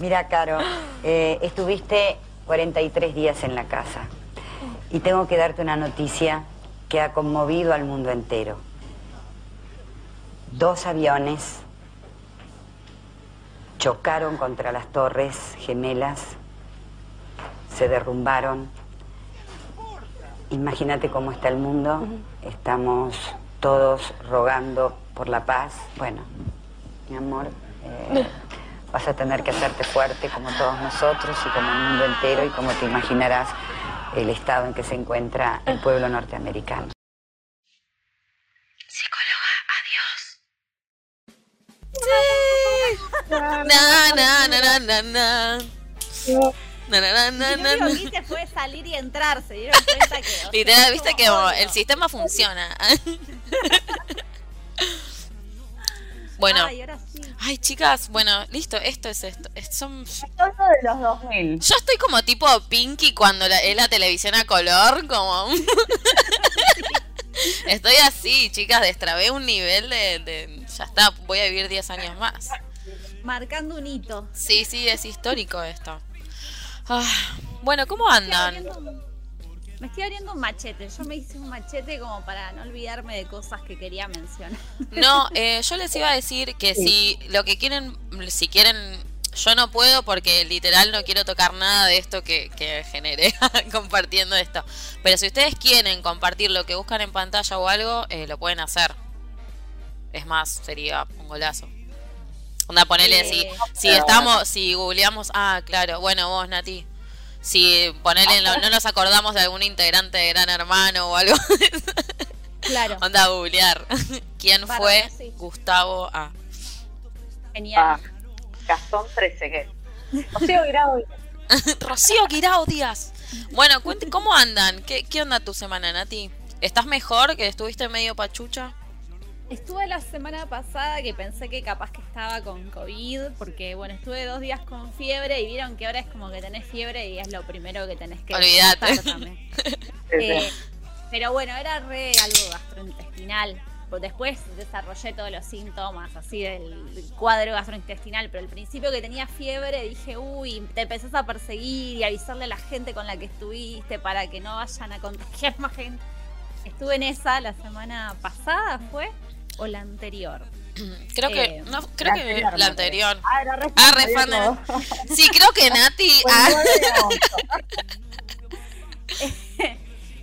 Mira, Caro, eh, estuviste 43 días en la casa y tengo que darte una noticia que ha conmovido al mundo entero. Dos aviones chocaron contra las torres gemelas, se derrumbaron. Imagínate cómo está el mundo. Estamos todos rogando por la paz. Bueno, mi amor, eh, vas a tener que hacerte fuerte como todos nosotros y como el mundo entero y como te imaginarás el estado en que se encuentra el pueblo norteamericano. Psicóloga, adiós. Na, na, na, na, na, na. Na, na, na, na, na, Lo que hice fue salir y entrar, se dieron cuenta que. Literal, viste que el sistema funciona. Bueno, Ay, ahora sí. ay chicas, bueno, listo, esto es esto. Es- son- Todo de los 2000. Yo estoy como tipo Pinky cuando la- es la televisión a color, como... Estoy así, chicas, destrabé un nivel de, de- Ya está, voy a vivir 10 años más. Marcando un hito. Sí, sí, es histórico esto. Ah, bueno, ¿cómo andan? Me estoy abriendo un machete. Yo me hice un machete como para no olvidarme de cosas que quería mencionar. No, eh, yo les iba a decir que si lo que quieren, si quieren, yo no puedo porque literal no quiero tocar nada de esto que, que generé compartiendo esto. Pero si ustedes quieren compartir lo que buscan en pantalla o algo, eh, lo pueden hacer. Es más, sería un golazo. Onda, ponele, si, Eh, si estamos, si googleamos, ah, claro, bueno, vos, Nati. Si ponele, no, no nos acordamos de algún integrante de Gran Hermano o algo, Claro. onda a googlear. ¿Quién fue sí. Gustavo A? Genial. Ah, Gastón 13, ¿qué? Rocío Guirao. Rocío Guirao Díaz. Bueno, cuente, ¿cómo andan? ¿Qué, ¿Qué onda tu semana, Nati? ¿Estás mejor? ¿Que estuviste medio pachucha? Estuve la semana pasada que pensé que capaz que estaba con COVID, porque bueno, estuve dos días con fiebre y vieron que ahora es como que tenés fiebre y es lo primero que tenés que Olvídate. también. Eh, pero bueno, era re algo gastrointestinal. Pues Después desarrollé todos los síntomas así del cuadro gastrointestinal, pero al principio que tenía fiebre dije, uy, te empezás a perseguir y avisarle a la gente con la que estuviste para que no vayan a contagiar más gente. Estuve en esa la semana pasada, ¿fue? ¿O la anterior? Creo que. Eh, No, creo que anterior, la anterior. Ah, era re Ah, re fan fan de de- Sí, creo que Nati. El ah, 9 de agosto.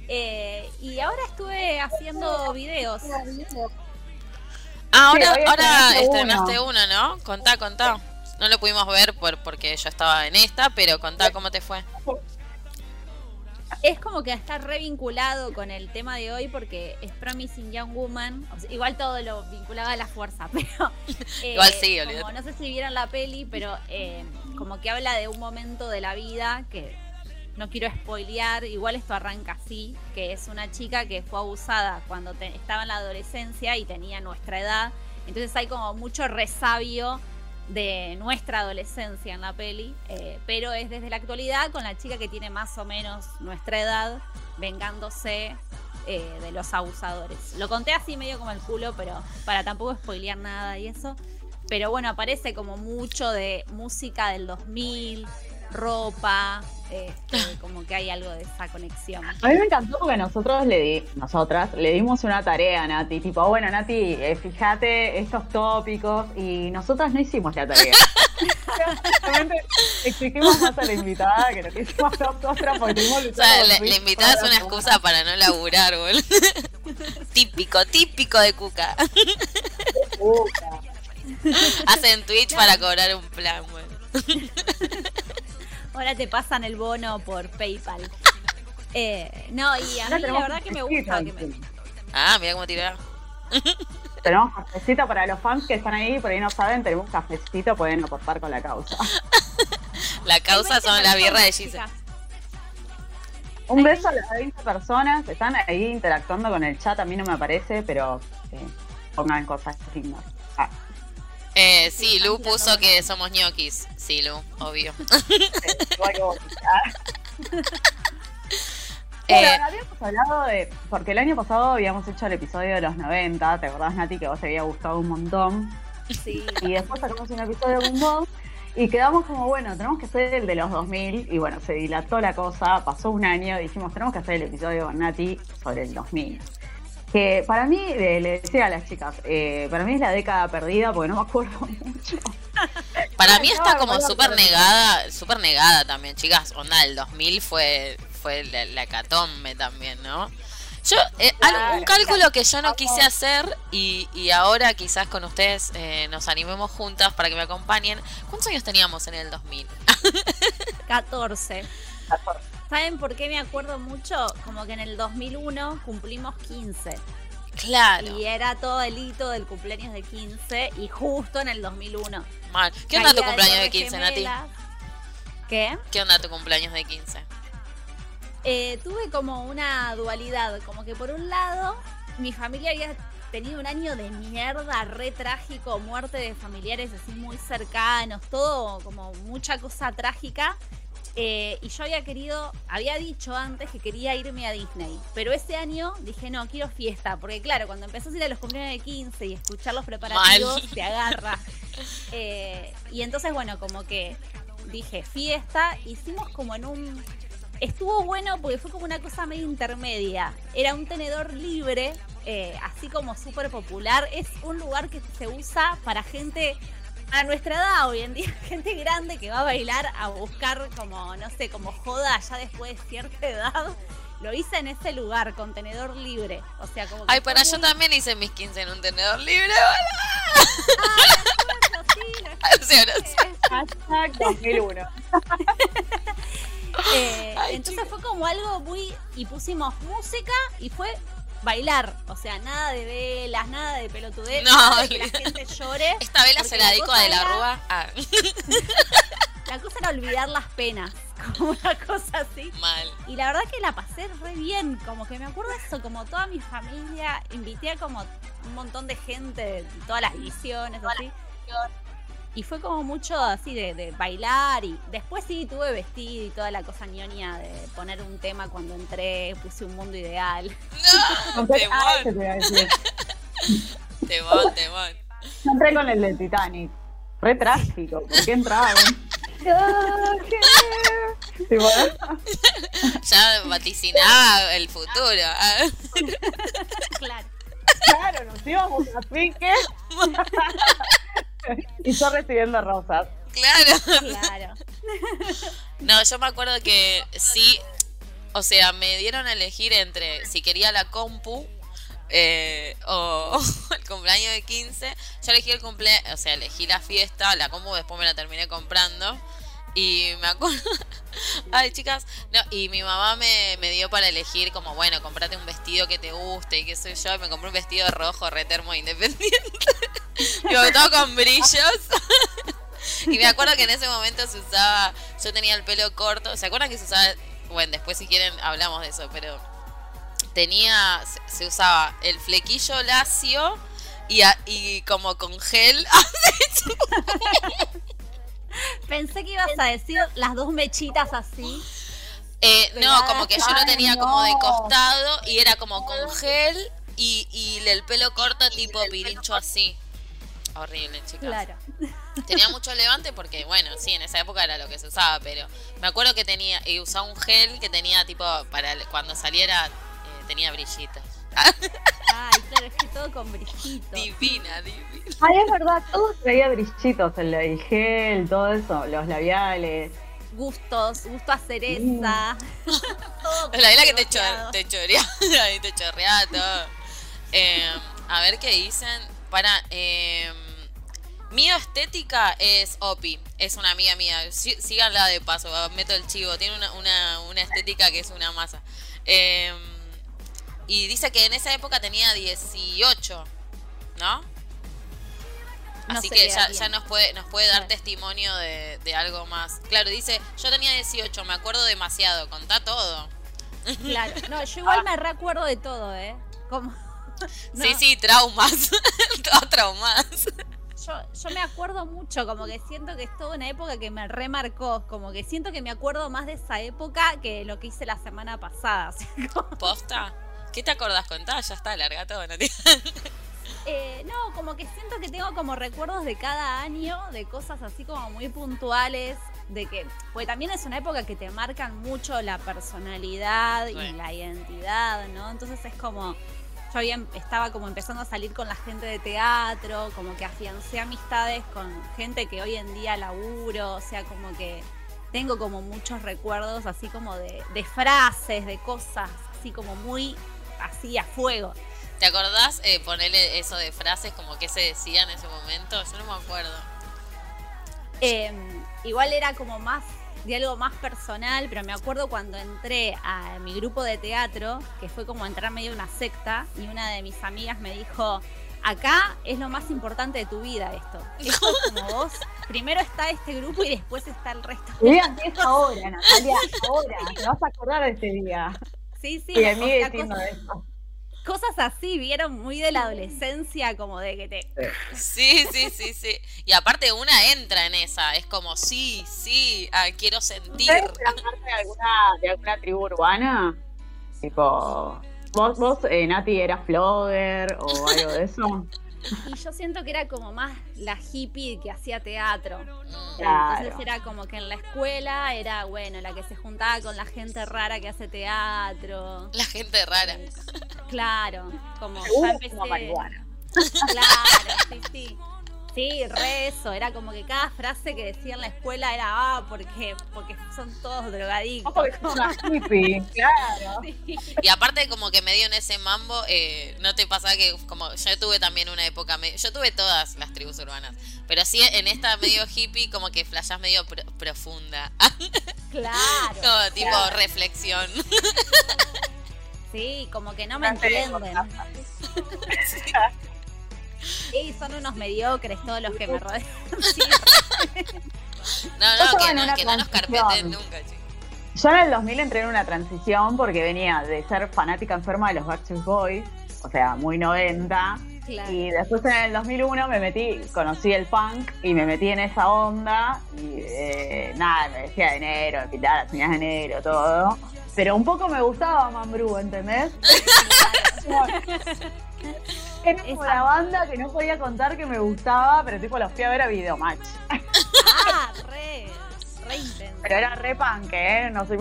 Eh, y ahora estuve haciendo videos. ah, ahora, Sí, ahora estrenaste estrenaste uno, ¿no? Contá, contá. No lo pudimos ver por, porque yo estaba en esta, pero contá cómo te fue. Es como que está re vinculado con el tema de hoy porque es Promising Young Woman. O sea, igual todo lo vinculaba a la fuerza, pero. eh, Igual sí, como. No sé si vieron la peli, pero eh, como que habla de un momento de la vida que no quiero spoilear. Igual esto arranca así: que es una chica que fue abusada cuando te- estaba en la adolescencia y tenía nuestra edad. Entonces hay como mucho resabio de nuestra adolescencia en la peli, eh, pero es desde la actualidad con la chica que tiene más o menos nuestra edad, vengándose eh, de los abusadores. Lo conté así medio como el culo, pero para tampoco spoilear nada y eso. Pero bueno, aparece como mucho de música del 2000, ropa, este, como que hay algo de esa conexión. A mí me encantó porque nosotros le di, nosotras le dimos una tarea a Nati, tipo, bueno Nati, eh, fíjate estos tópicos y nosotras no hicimos la tarea. Exigimos más a la invitada que lo que hicimos nosotras porque tuvimos O sea, la, la invitada es una excusa para no laburar, boludo. típico, típico de Cuca. Hacen Twitch para cobrar un plan, bueno. Ahora te pasan el bono por PayPal. Eh, no, y a mí la verdad que me gusta que me. Ah, mira cómo tiraba. Tenemos cafecito para los fans que están ahí, por ahí no saben, tenemos un cafecito, pueden aportar con la causa. La causa son las birras de Gise. chicas. Un beso a las 20 personas, están ahí interactuando con el chat, a mí no me aparece, pero eh, pongan cosas lindas. Eh, sí, Lu puso que somos ñoquis. Sí, Lu, obvio. eh, igual que vos. Ah. Eh, Bueno, habíamos hablado de. Porque el año pasado habíamos hecho el episodio de los 90, ¿te acordás, Nati, que vos te había gustado un montón? Sí. Y después sacamos un episodio con vos. Y quedamos como, bueno, tenemos que hacer el de los 2000. Y bueno, se dilató la cosa, pasó un año. Dijimos, tenemos que hacer el episodio con Nati sobre el 2000. Que para mí, le, le decía a las chicas, eh, para mí es la década perdida porque no me acuerdo mucho. Para mí está No, como súper negada, súper negada también, chicas. Onda, el 2000 fue, fue la, la hecatombe también, ¿no? Yo, eh, algo- un Claro, cálculo que yo no quise hacer y, y ahora quizás con ustedes eh, nos animemos juntas para que me acompañen. ¿Cuántos años teníamos en el 2000? 14. ¿Saben por qué me acuerdo mucho? Como que en el 2001 cumplimos 15. Claro, Y era todo el hito del cumpleaños de 15 y justo en el 2001. mal. ¿Qué onda tu cumpleaños de Torres 15, Nati? ¿Qué? ¿Qué onda tu cumpleaños de 15? Eh, tuve como una dualidad, como que por un lado mi familia había tenido un año de mierda, re trágico, muerte de familiares así muy cercanos, todo como mucha cosa trágica. Eh, y yo había querido, había dicho antes que quería irme a Disney, pero ese año dije no, quiero fiesta, porque claro, cuando empezás a ir a los cumpleaños de 15 y escuchar los preparativos, Mal. te agarra. Eh, y entonces, bueno, como que dije fiesta, hicimos como en un estuvo bueno porque fue como una cosa medio intermedia. Era un tenedor libre, eh, así como súper popular. Es un lugar que se usa para gente a nuestra edad hoy en día, gente grande que va a bailar a buscar como, no sé, como joda ya después de cierta edad. Lo hice en ese lugar, con tenedor libre. O sea, como que Ay, para yo muy- también hice mis 15 en un tenedor libre. Sí, sé. Hashtag 2001. Eh, Ay, entonces fue como algo muy. Y pusimos música y fue bailar. O sea, nada de velas, nada de pelotudez, No, nada de que la gente llore. Esta vela se la dedico a De la Rúa. Ah, La cosa era olvidar las penas. Como una cosa así. mal. Y la verdad que la pasé re bien. Como que me acuerdo eso, como toda mi familia. Invité a como un montón de gente de todas las ediciones, así. Y fue como mucho así de, de bailar y después sí tuve vestido y toda la cosa ñoña de poner un tema cuando entré, puse un mundo ideal. No, Ah, temón, te iba a decir. temón, temón. Yo entré con el de Titanic. Re trágico. ¿Por qué entraban? Ya vaticinaba el futuro. Claro. claro, nos íbamos a pique. y yo recibiendo rosas. Claro. Claro. No, yo me acuerdo que sí, o sea, me dieron a elegir entre si quería la compu eh, o el cumpleaños de 15. Yo elegí el cumpleaños, o sea, elegí la fiesta, la compu después me la terminé comprando. Y me acuerdo, ay chicas, no, y mi mamá me, me dio para elegir como, bueno, comprate un vestido que te guste y qué sé yo, y me compré un vestido rojo, re termo independiente, Digo, todo con brillos. Y me acuerdo que en ese momento se usaba, yo tenía el pelo corto, ¿se acuerdan que se usaba? Bueno, después si quieren hablamos de eso, pero tenía, se, se usaba el flequillo lacio y, a- y como con gel. Pensé que ibas a decir las dos mechitas así. Eh, no, como que yo lo Ay, tenía no. como de costado y era como con gel y, y el pelo corto tipo pirincho así. Horrible, chicas. Claro. Tenía mucho levante porque, bueno, sí, en esa época era lo que se usaba, pero me acuerdo que tenía, y usaba un gel que tenía tipo, para cuando saliera, eh, tenía brillitos. Ay, claro, es que todo con brillitos. divina, divina. Ay, es verdad, todo traía brillitos, el, el gel, todo eso, los labiales. Gustos, gusto a cereza. Todo La vela que te, chor, te chorea, te chorrea todo. Eh, a ver qué dicen. Para, eh, Mío Estética es Opi, es una amiga mía. Sí- Síganla de paso, meto el chivo. Tiene una, una, una estética que es una masa. Eh, y dice que en esa época tenía 18, ¿no? No Así que ya, nos puede, nos puede dar Claro. testimonio de, de algo más. Claro, dice, yo tenía 18, me acuerdo demasiado, contá todo. Claro. No, yo igual me recuerdo de todo, ¿eh? Como. No, Sí, sí, traumas, todas traumadas. Yo, yo me acuerdo mucho, como que siento que es toda una época que me remarcó. Como que siento que me acuerdo más de esa época que lo que hice la semana pasada. como- ¿Posta? ¿Qué te acordás? Contá, ya está, larga todo, no te- Eh, no, como que siento que tengo como recuerdos de cada año, de cosas así como muy puntuales, de que, porque también es una época que te marcan mucho la personalidad y la identidad, ¿no? Entonces es como, yo había, estaba como empezando a salir con la gente de teatro, como que afiancé amistades con gente que hoy en día laburo, o sea, como que tengo como muchos recuerdos así como de, de frases, de cosas, así como muy así a fuego. ¿Te acordás eh, ponerle eso de frases como que se decía en ese momento? Yo no me acuerdo. Em, igual era como más de algo más personal, pero me acuerdo cuando entré a mi grupo de teatro, que fue como entrar medio una secta, y una de mis amigas me dijo, acá es lo más importante de tu vida esto. Esto es como vos, primero está este grupo y después está el resto. Mira, es ahora, Natalia, ahora, te vas a acordar de este día. Sí, sí. Y a mí diciendo esto cosas así, vieron muy de la adolescencia, como de que te. Sí, sí, sí, sí. Y aparte, una entra en esa, es como, sí, sí, ah, quiero sentir. ¿Eres parte de alguna, de alguna tribu urbana? Tipo, ¿vos, vos eh, Nati, eras flogger o algo de eso? Y yo siento que era como más la hippie que hacía teatro. Entonces era como que en la escuela era, bueno, la que se juntaba con la gente rara que hace teatro. La gente rara. Claro, como ya empecé... Como Claro, sí, sí. Sí, re eso, era como que cada frase que decía en la escuela era, ah, porque, porque son todos drogadictos. porque son hippie, claro. Y aparte como que medio en ese mambo, eh, ¿no te pasa que como yo tuve también una época, yo tuve todas las tribus urbanas, pero sí en esta medio hippie como que flashás medio profunda. Claro. como tipo reflexión. Sí, como que no me entienden. Sí, son unos mediocres todos los que me rodean. no, no, que, no, que no nos carpeten nunca, chicos. Yo en el 2000 entré en una transición porque venía de ser fanática enferma de los Backstreet Boys, o sea, muy 90. Y después en el 2001 me metí, conocí el punk y me metí en esa onda. Y eh, nada, me decía de enero, me pintaba las uñas de enero, todo. Pero un poco me gustaba Mambrú, ¿entendés? Era como la banda que no podía contar que me gustaba, pero tipo los fui a ver a Videomatch. Ah, re, re intenso. Pero era re punk, ¿eh? No soy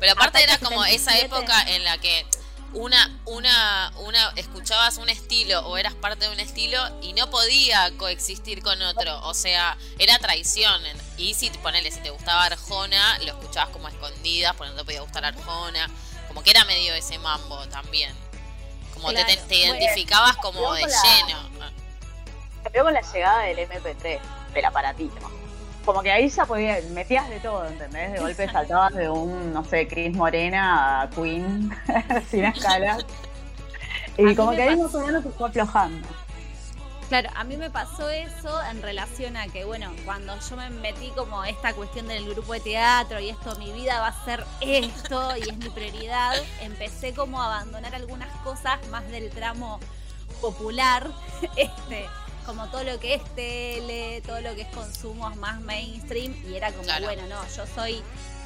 Pero aparte era como esa época en la que una, una, una, escuchabas un estilo o eras parte de un estilo y no podía coexistir con otro. O sea, era traición. Y si, ponele, si te gustaba Arjona, lo escuchabas como escondidas, porque no te podía gustar Arjona. Como que era medio ese mambo también. Como te, identificabas como de lleno. Cambió con la llegada del MP3, del aparatito. Como que ahí ya podías, metías de todo, ¿entendés? De golpe saltabas de un, no sé, Chris Morena a Queen, sin escalas. Y como que ahí más o menos se fue aflojando. Claro, a mí me pasó eso en relación a que, bueno, cuando yo me metí como esta cuestión del grupo de teatro y esto, mi vida va a ser esto y es mi prioridad, empecé como a abandonar algunas cosas más del tramo popular, este, como todo lo que es tele, todo lo que es consumo más mainstream y era como, bueno, no, yo soy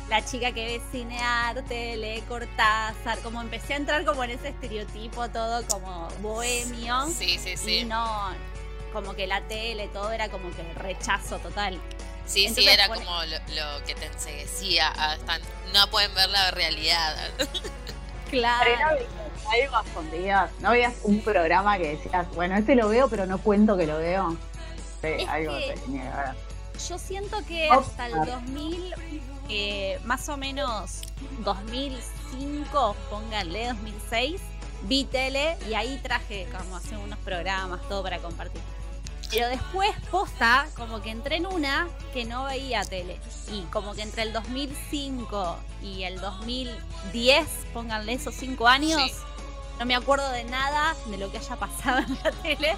la chica que ve cine arte, lee Cortázar, como empecé a entrar como en ese estereotipo todo como bohemio. Sí, sí, sí. Y no, como que la tele, todo era como que rechazo total. Sí, sí, era como lo, que te enseguecía. Hasta no pueden ver la realidad. Claro. Pero no escondidas. No veías un programa que decías, bueno, este lo veo, pero no cuento que lo veo. Sí, algo tenía Yo siento que hasta el 2000 eh, más o menos 2005, pónganle 2006, vi tele y ahí traje como hacer unos programas, todo para compartir. Pero después, posta, como que entré en una que no veía tele. Y como que entre el 2005 y el 2010, pónganle esos cinco años, no me acuerdo de nada de lo que haya pasado en la tele.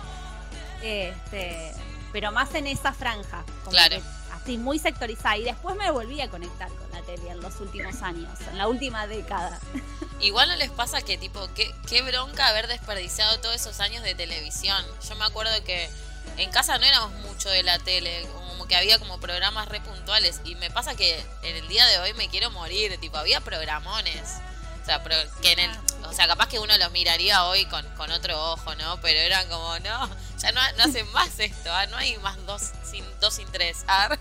Este, pero más en esa franja. claro así muy sectorizada. Y después me volví a conectar con la tele en los últimos años, en la última década. Igual no les pasa que, tipo, qué, qué bronca haber desperdiciado todos esos años de televisión. Yo me acuerdo que en casa no éramos mucho de la tele, como que había como programas re puntuales. Y me pasa que en el día de hoy me quiero morir, tipo, había programones. O sea, que en el, o sea, capaz que uno los miraría hoy con, con otro ojo, ¿no? Pero eran como, no, ya no, no hacen más esto, ¿ah? no hay más dos sin, dos sin tres. ¿ah?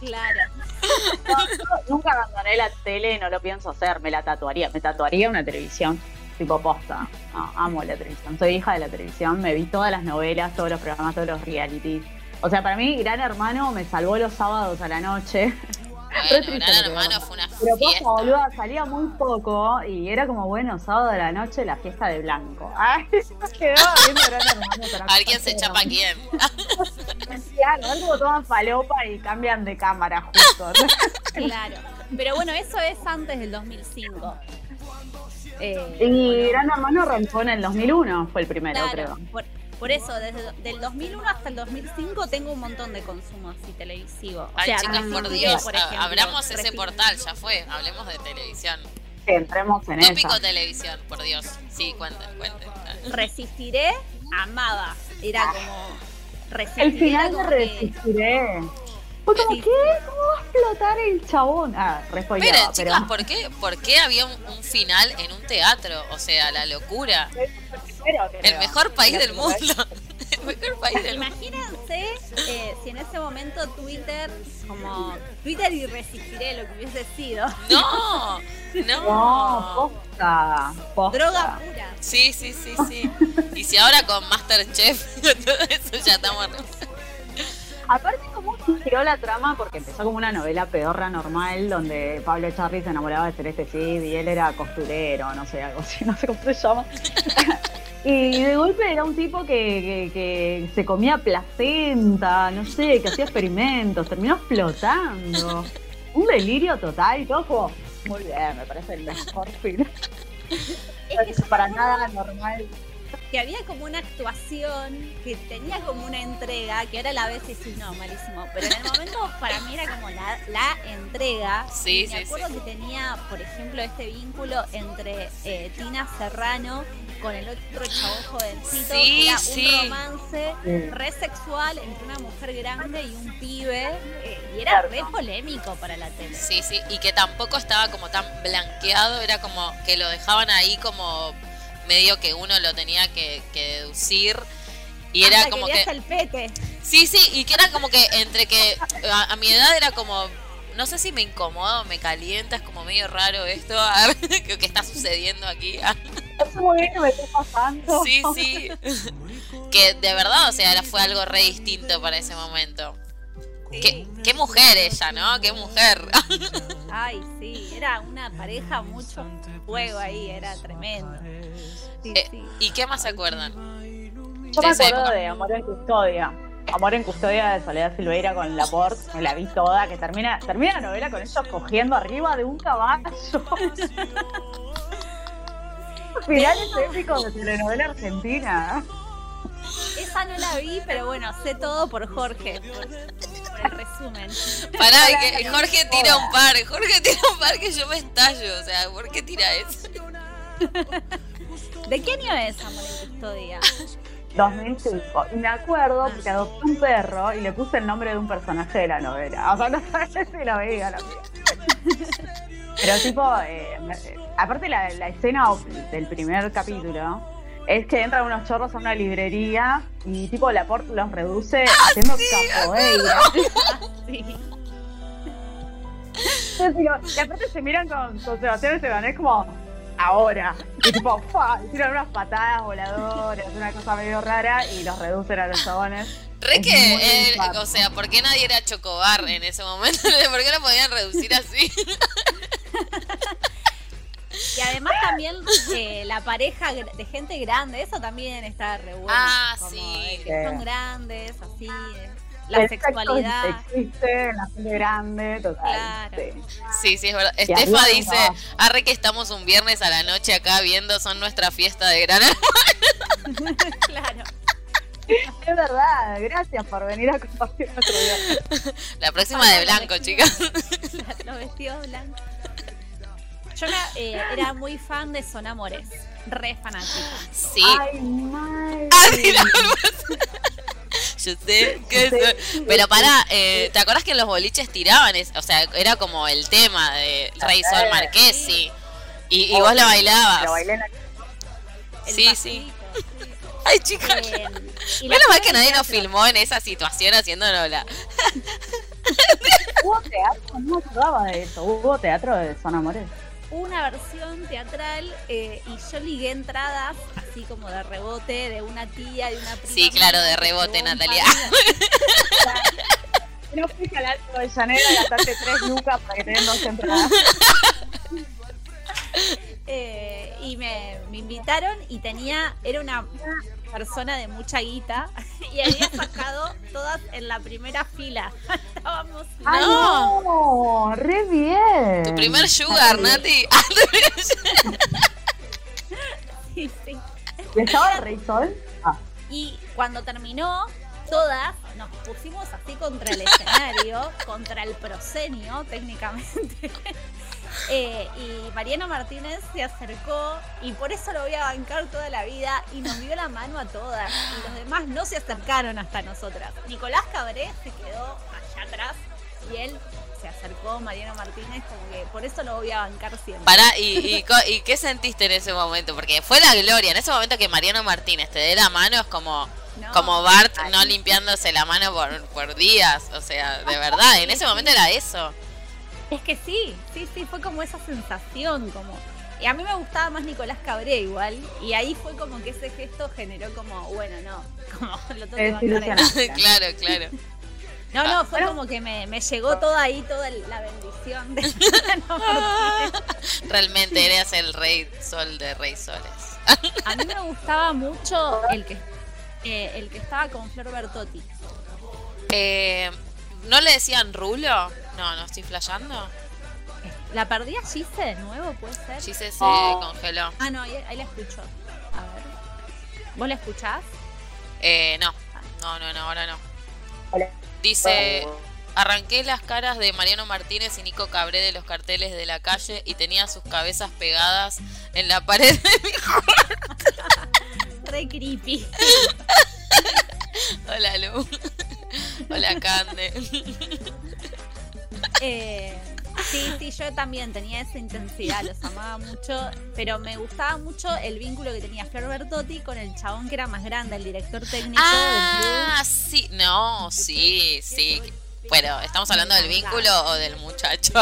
Claro. No, no, nunca abandoné la tele, no lo pienso hacer, me la tatuaría, me tatuaría una televisión tipo posta. Amo la televisión, soy hija de la televisión, me vi todas las novelas, todos los programas, todos los realities. O sea, para mí, Gran Hermano me salvó los sábados a la noche. Re Bueno, triste Gran Hermano fue una Pero fiesta. boluda, salía muy poco y era como, bueno, sábado de la noche, la fiesta de blanco. Ay, me quedaba viendo Gran Hermano. para A ver quién se chapa a quién. Claro, a ver cómo toman falopa y cambian de cámara justo. Claro. Pero bueno, eso es antes del 2005. Eh, y Gran Hermano arrancó en el 2001, fue el primero, claro, creo. por, por eso, desde el 2001 hasta el 2005 tengo un montón de consumo así televisivo. O Ay, sea, chicas, por Dios, por ejemplo, abramos ese portal, ya fue. Hablemos de televisión. Sí, entremos en Tópico eso. televisión, por Dios. Sí, cuenten, cuenten. Resistiré, amaba. Era como. Resistiré. El final de como que- Resistiré. Fue como, Sí. ¿qué? ¿Cómo va a explotar el chabón? Ah, re spoileado, Esperen, pero... chicas, ¿por qué, ¿por qué había un, un final en un teatro? O sea, la locura. Pero, El mejor país del mundo. El mejor país del mundo. Imagínense eh, si en ese momento Twitter, como Twitter y resistiré lo que hubiese sido. No, No, no. posta, posta. Droga pura. Sí, sí, sí, sí. Y si ahora con Masterchef, todo eso ya estamos. Aparte, ¿cómo giró la trama? Porque empezó como una novela pedorra normal donde Pablo Charri se enamoraba de Celeste Cid y él era costurero, no sé, algo así, no sé cómo se llama. y de golpe era un tipo que, que- que se comía placenta, no sé, que hacía experimentos, terminó explotando. Un delirio total y todo como, muy bien, me parece el mejor film. Es que para nada normal. Que había como una actuación que tenía como una entrega, que ahora la ves y decís, no, malísimo. Pero en el momento para mí era como la, la entrega. Sí, Y Me sí, acuerdo sí. que tenía, por ejemplo, este vínculo entre eh, Tina Serrano con el otro chavo jovencito. Sí, era sí. un romance Sí. re sexual entre una mujer grande y un pibe. eh, y era re polémico para la tele. Sí, sí, y que tampoco estaba como tan blanqueado, era como que lo dejaban ahí como medio que uno lo tenía que, que deducir. Y era como que que... el pete. Sí, sí, y que era como que entre que a, a mi edad era como, no sé si me incomoda o me calienta, es como medio raro esto, a ver, ¿qué qué está sucediendo aquí? Sé muy bien qué me está pasando. Sí, sí. Que de verdad, o sea, fue algo re distinto para ese momento. ¿Qué, qué mujer ella, ¿no? Qué mujer. Ay, sí, era una pareja mucho fuego ahí, era tremendo. Sí, Eh, sí. ¿Y qué más se acuerdan? Yo me acuerdo época? de Amor en Custodia. Amor en Custodia de Soledad Silveira con Laporte, me la vi toda, que termina, termina la novela con ellos cogiendo arriba de un caballo. Finales épicos de telenovela argentina. Esa no la vi, pero bueno, sé todo por Jorge, por, por el resumen. Pará, que Jorge tira un par, Jorge tira un par que yo me estallo, o sea, ¿por qué tira eso? ¿De qué año es Amor en Custodia? 2005. Y me acuerdo porque adopté un perro y le puse el nombre de un personaje de la novela. O sea, no sabes si lo veía. Pero tipo, eh, eh, aparte la, la escena del primer capítulo es que entran unos chorros a una librería y tipo Laporte los reduce haciendo capoeira. Sí. Entonces, digo, y aparte se miran con, con Sebastián Esteban, es como ahora. Y tipo, y tiran unas patadas voladoras, una cosa medio rara y los reducen a los chabones. Re que, eh, o sea, ¿por qué nadie era chocobar en ese momento? ¿Por qué lo podían reducir así? Y además también eh, la pareja de gente grande, eso también está re bueno. Ah, como sí. que son grandes, así. eh, La sexualidad. Existe en la gente grande, total. Claro. sí. Sí, sí, es verdad. Y Estefa dice, no. arre que estamos un viernes a la noche acá viendo, son nuestra fiesta de gran claro. Es verdad, gracias por venir a compartir nuestro día. La próxima de blanco, chicas. Los vestidos blancos. Yo era, eh, era muy fan de Son Amores. Re fanática. Sí. Ay, mal. Yo sé que soy- Pero pará, eh, ¿te acordás que en los boliches tiraban? es- o sea, era como el tema de Rey Sol Marquesi. Y, y vos lo bailabas. Lo bailé en la Sí, pasito, Ay, chicas. Eh, la Menos mal que nadie nos filmó en esa situación haciéndolo la. Hubo teatro, no me acordaba de eso. Hubo teatro de Son Amores. Una versión teatral eh, y yo ligué entradas así como de rebote de una tía, de una prima. Sí, claro, de rebote, Natalia. No fuiste al alto de Llanera y gastaste tres lucas para que te den dos entradas. Eh, y me, me invitaron y tenía, era una persona de mucha guita y había sacado todas en la primera fila. Estábamos ¡Ay, no! ¡Re bien! Tu primer sugar, Nati. Tu primer- sí, sí. ¿Y estaba Rey Sol? Ah, Y cuando terminó, todas nos pusimos así contra el escenario, contra el proscenio, técnicamente. Eh, y Mariano Martínez se acercó y por eso lo voy a bancar toda la vida y nos dio la mano a todas. Y los demás no se acercaron hasta nosotras. Nicolás Cabré se quedó allá atrás y él se acercó, Mariano Martínez, como que por eso lo voy a bancar siempre. Pará, y, y, qué sentiste en ese momento? Porque fue la gloria. En ese momento que Mariano Martínez te dé la mano es como, No, como Bart no limpiándose la mano por, por días. O sea, de verdad, en ese momento era eso. Es que sí, sí, sí, fue como esa sensación, como... Y a mí me gustaba más Nicolás Cabré igual, y ahí fue como que ese gesto generó como, bueno, no, como lo tengo que igual. claro, claro. No, no, fue Bueno. como que me, me llegó toda ahí, toda la bendición de. Realmente eres el rey sol de rey soles. A mí me gustaba mucho el que, eh, el que estaba con Flor Bertotti. Eh, ¿No le decían rulo? No, no estoy flasheando. ¿La perdí a Gise de nuevo, puede ser? Gise se Oh. congeló. Ah, no, ahí, ahí la escucho. A ver. ¿Vos la escuchás? Eh, no, no, no, no, ahora no. Hola. Dice, arranqué las caras de Mariano Martínez y Nico Cabré de los carteles de la calle y tenía sus cabezas pegadas en la pared de mi Re creepy. Hola Lu. Hola Cande. Eh, sí, sí, yo también tenía esa intensidad, los amaba mucho, pero me gustaba mucho el vínculo que tenía Flor Bertotti con el chabón que era más grande, el director técnico Ah, sí, no, sí, sí. Bueno, ¿estamos hablando del vínculo o del muchacho?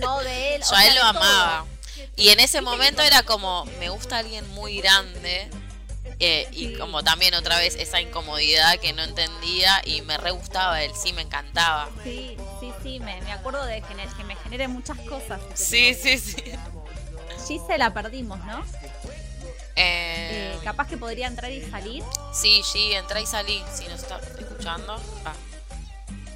No, de él. Yo a él lo amaba. Y en ese momento era como, me gusta alguien muy grande. Eh, y como también otra vez esa incomodidad que no entendía y me re gustaba él, sí, me encantaba. Sí, sí, sí, me, me acuerdo de que me genere muchas cosas. Sí, sí, sí. Gise la perdimos, ¿no? Eh, Eh, capaz que podría entrar y salir sí, sí, entré y salí, si nos está escuchando. Ah.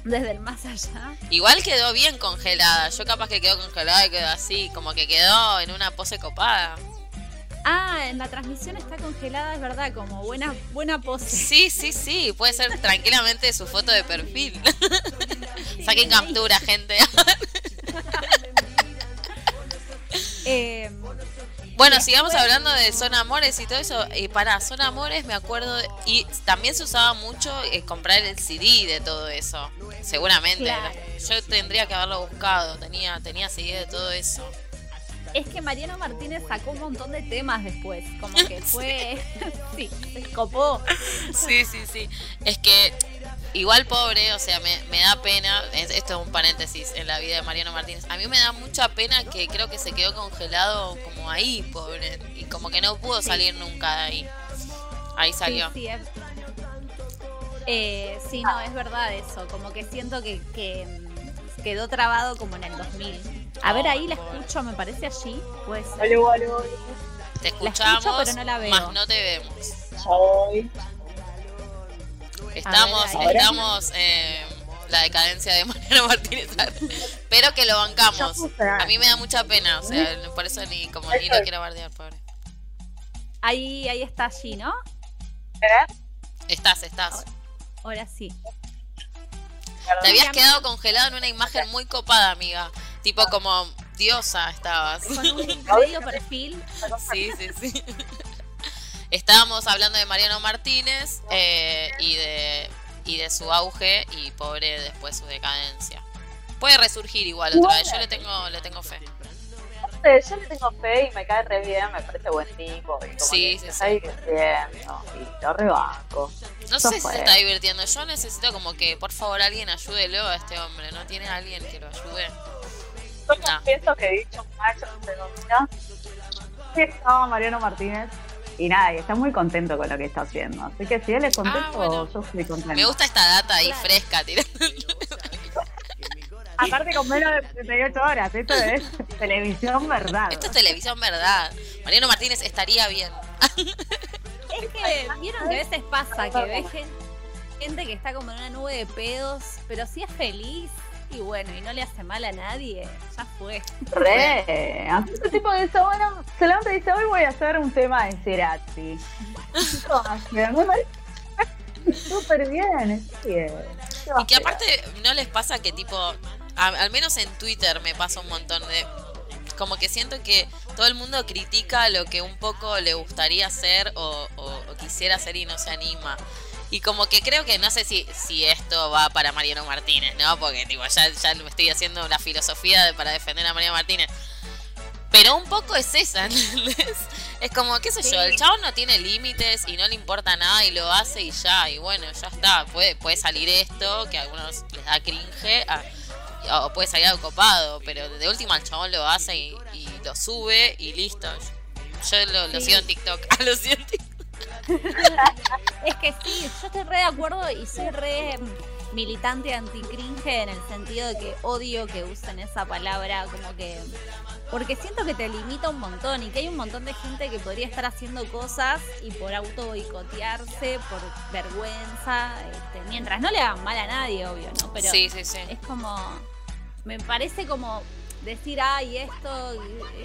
desde el más allá. Igual quedó bien congelada, yo capaz que quedó congelada y quedó así, como que quedó en una pose copada. Ah, en la transmisión está congelada, es verdad, como buena, buena pose. Sí, sí, sí, puede ser tranquilamente su foto de perfil. Saquen captura, gente. Eh, Bueno, sigamos hablando de Son Amores y todo eso. Y para Son Amores me acuerdo. de- y también se usaba mucho eh, comprar el CD de todo eso. Seguramente. Claro. Yo tendría que haberlo buscado. Tenía, tenía CD de todo eso. Es que Mariano Martínez sacó un montón de temas después, como que fue, sí, se escopó. Sí, sí, sí. Es que igual pobre, o sea, me, me da pena. es- Esto es un paréntesis en la vida de Mariano Martínez. A mí me da mucha pena que creo que se quedó congelado como ahí, pobre. Y como que no pudo Sí. salir nunca de ahí. Ahí salió. Sí, sí, es- eh, sí, no, es verdad eso, como que siento que, que, quedó trabado como en el 2000. A ver, ahí la escucho, me parece allí, pues aló, Te La escucho, escuchamos, pero no la veo. más no te vemos. voy. Estamos, ver, estamos eh, la decadencia de Mariano Martínez. Pero que lo bancamos. Puse. A mí me da mucha pena, o sea, por eso ni como ni lo quiero bardear, pobre. ahí, ahí está allí, ¿no? Estás, estás. Ahora sí. Te habías quedado congelado en una imagen muy copada, amiga. Tipo como diosa estabas. Con un medio perfil. Sí, sí, sí. Estábamos hablando de Mariano Martínez eh, y de y de su auge y pobre después su decadencia. Puede resurgir igual otra vez. Yo le tengo le tengo fe. sé, yo le tengo fe y me cae re bien, me parece buen tipo. Y como Sí, que sí, se sí. está divirtiendo y lo rebanco. No Eso sé si se está divirtiendo. Yo necesito como que, por favor, alguien ayúdelo a este hombre. ¿No tiene alguien que lo ayude? Yo No. pienso que he dicho macho se domina. Sí, estaba Mariano Martínez y nada, y está muy contento con lo que está haciendo. Así que si él es contento, Ah, bueno. yo estoy contento. Me gusta esta data ahí Claro. fresca, tira. Aparte con menos de 38 horas, esto es televisión verdad. Esto es televisión, ¿verdad? Mariano Martínez estaría bien. Es que vieron que a veces pasa que ves gen- gente que está como en una nube de pedos, pero si es feliz y bueno, y no le hace mal a nadie, ya fue. Re. Así ese tipo dice, bueno, se levanta y dice, hoy voy a hacer un tema de Cerati. Súper bien, es bien. ¿Qué va Y que aparte, ¿no les pasa que tipo, a- al menos en Twitter me pasa un montón de... Como que siento que todo el mundo critica lo que un poco le gustaría hacer o, o- o quisiera hacer y no se anima. Y como que creo que no sé si, si esto va para Mariano Martínez, ¿no? Porque tipo, ya, ya me estoy haciendo una filosofía de- para defender a Mariano Martínez. Pero un poco es esa, ¿entendés? Es como, qué sé yo, el chabón no tiene límites y no le importa nada y lo hace y ya, y bueno, ya está. Puede, puede salir esto, que a algunos les da cringe, a- o puede salir algo copado, pero de última el chabón lo hace y, y lo sube y listo. Yo lo, lo Sí. sigo en TikTok. Lo sigo en TikTok. Es que sí, yo estoy re de acuerdo y soy re militante anti-cringe en el sentido de que odio que usen esa palabra como que... Porque siento que te limita un montón y que hay un montón de gente que podría estar haciendo cosas y por auto boicotearse, por vergüenza, este, mientras no le hagan mal a nadie, obvio, ¿no? Pero Sí, sí, sí. es como me parece como decir ay esto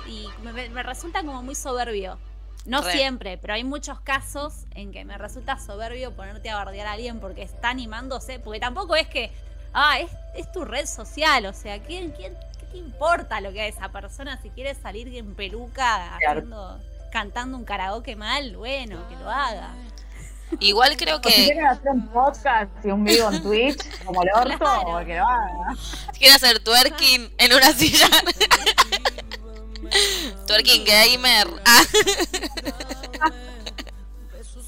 y, y me, me resulta como muy soberbio no Re. siempre pero hay muchos casos en que me resulta soberbio ponerte a bardear a alguien porque está animándose porque tampoco es que ah es, es tu red social o sea ¿quién, quién, qué te importa lo que haga esa persona si quiere salir en peluca haciendo cantando un karaoke mal bueno que lo haga Igual creo O si que quieren hacer un podcast y un vivo en Twitch, como el orto, Claro. que lo hagan. quiere hacer twerking en una silla. twerking gamer. Ah.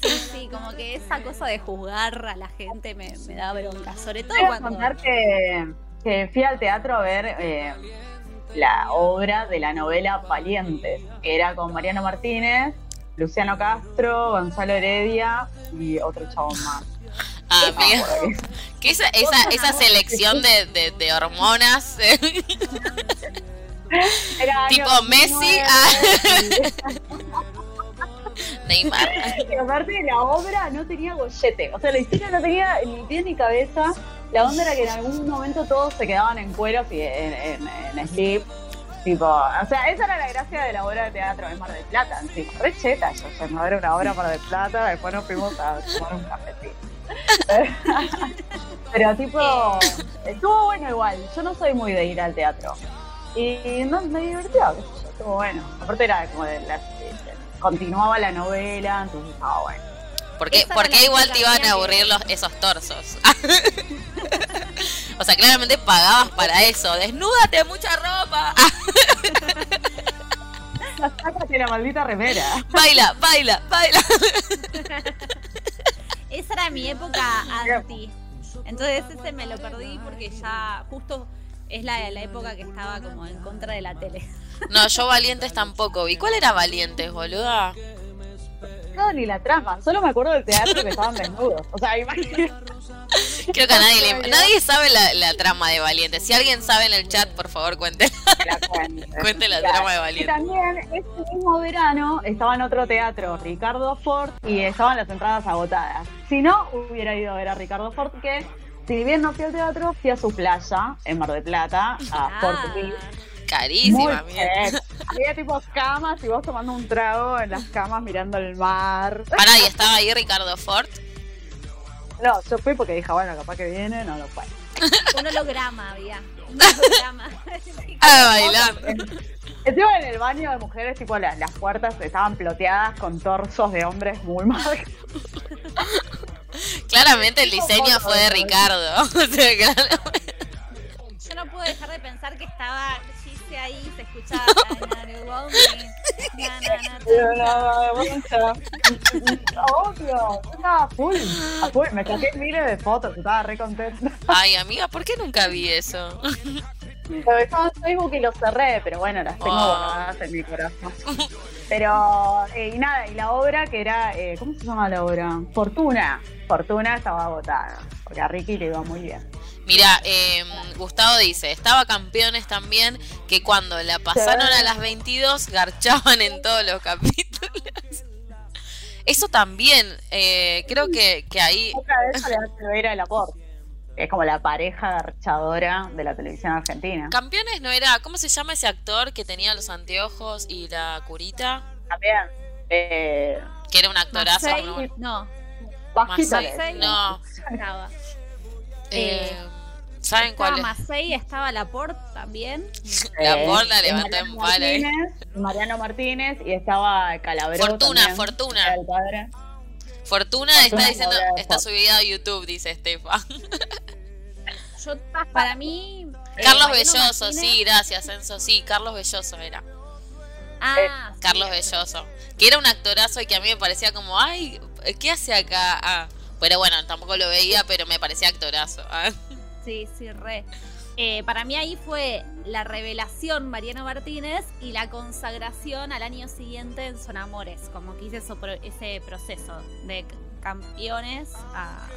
sí sí como que esa cosa de juzgar a la gente me, me da bronca sobre todo Voy a cuando contar que, que fui al teatro a ver eh, la obra de la novela Valientes, que era con Mariano Martínez, Luciano Castro, Gonzalo Heredia y otro chabón más. Ah, Ah, mira. por ahí. Que esa, esa, esa selección de, de, de hormonas. Era Tipo Messi, 2009, ah. Neymar. y aparte la obra no tenía gollete, o sea, la historia no tenía ni pie ni cabeza. La onda era que en algún momento todos se quedaban en cueros y en, en, en slip. Tipo, o sea, esa era la gracia de la obra de teatro de Mar del Plata. Encima, re cheta, yo, yo no era una obra Mar del Plata, después nos fuimos a tomar un cafecito. Pero tipo, estuvo bueno igual. Yo no soy muy de ir al teatro. Y no, me yo, estuvo bueno. Aparte era como de las, continuaba la novela, entonces estaba bueno. ¿Por qué, Esa por era qué la igual te iban a aburrir los, esos torsos? o sea, claramente pagabas para eso. Desnúdate, mucha ropa. Sácate la maldita remera. baila, baila, baila. Esa era mi época anti. Entonces ese me lo perdí porque ya justo es la, la época que estaba como en contra de la tele. No, yo Valientes tampoco. ¿Y cuál era Valientes, boluda? No, ni la trama. Solo me acuerdo del teatro que estaban desnudos. O sea, imagínate. Creo que a nadie le... Nadie sabe la, la trama de Valientes. Si alguien sabe en el chat, por favor, cuente. la cuente. La Claro. trama de Y Valientes. también ese mismo verano estaba en otro teatro Ricardo Ford y estaban las entradas agotadas. Si no, hubiera ido a ver a Ricardo Ford que, si bien no fui al teatro, fui a su playa en Mar del Plata, a Ah, Fort Lee. Carísima, mía. cheto. Había tipo camas y vos tomando un trago en las camas mirando el mar. Pará, y estaba ahí Ricardo Ford. No, yo fui porque dije, bueno, capaz que viene, no lo fue. un holograma había. Un holograma. Ah, bailando. Estuve en el baño de mujeres, tipo las, las puertas estaban ploteadas con torsos de hombres muy marcados. Claramente el diseño fue de Ricardo. O sea, claro. Yo no puedo dejar de pensar que estaba Gise ahí se escuchaba. "Na, na, na, want me, na, na, na, Pero na, no, no, Obvio, estaba full, full. Me saqué miles de fotos, estaba re contenta. Ay, amiga, ¿por qué nunca vi eso? Lo dejaba en Facebook y lo cerré, pero bueno, las tengo Oh. guardadas en mi corazón. Pero, eh, y nada, y la obra que era, eh, ¿cómo se llama la obra? Fortuna. Fortuna estaba agotada, porque a Ricky le iba muy bien. Mira, eh, Gustavo dice, estaba campeones también que cuando la pasaron a las 22 garchaban en todos los capítulos. Eso también, eh, creo que, que ahí... Otra vez se le hace ver el aporte. Es como la pareja garchadora de la televisión argentina. Campeones no era, ¿cómo se llama ese actor que tenía los anteojos y la curita? También. Eh, Que era un actorazo. No, bajito. No, estaba. eh, ¿saben cuál es? Macei, estaba Laporte también. La Eh, levantó Mariano en pala, eh. Mariano Martínez y estaba Calabró Fortuna, también, Fortuna. el padre. Fortuna está diciendo, está subida a YouTube, dice Estefa. Yo, para mí. eh, Carlos Belloso, Martínez- sí, gracias, Enzo, sí, Carlos Belloso era. Ah, sí, Carlos ese. Belloso. Que era un actorazo y que a mí me parecía como, ay, ¿qué hace acá? Ah, pero bueno, tampoco lo veía, pero me parecía actorazo. ah. Sí, sí, re. Eh, para mí ahí fue la revelación Mariano Martínez y la consagración al año siguiente en Son Amores, como que hice ese proceso de campeones a...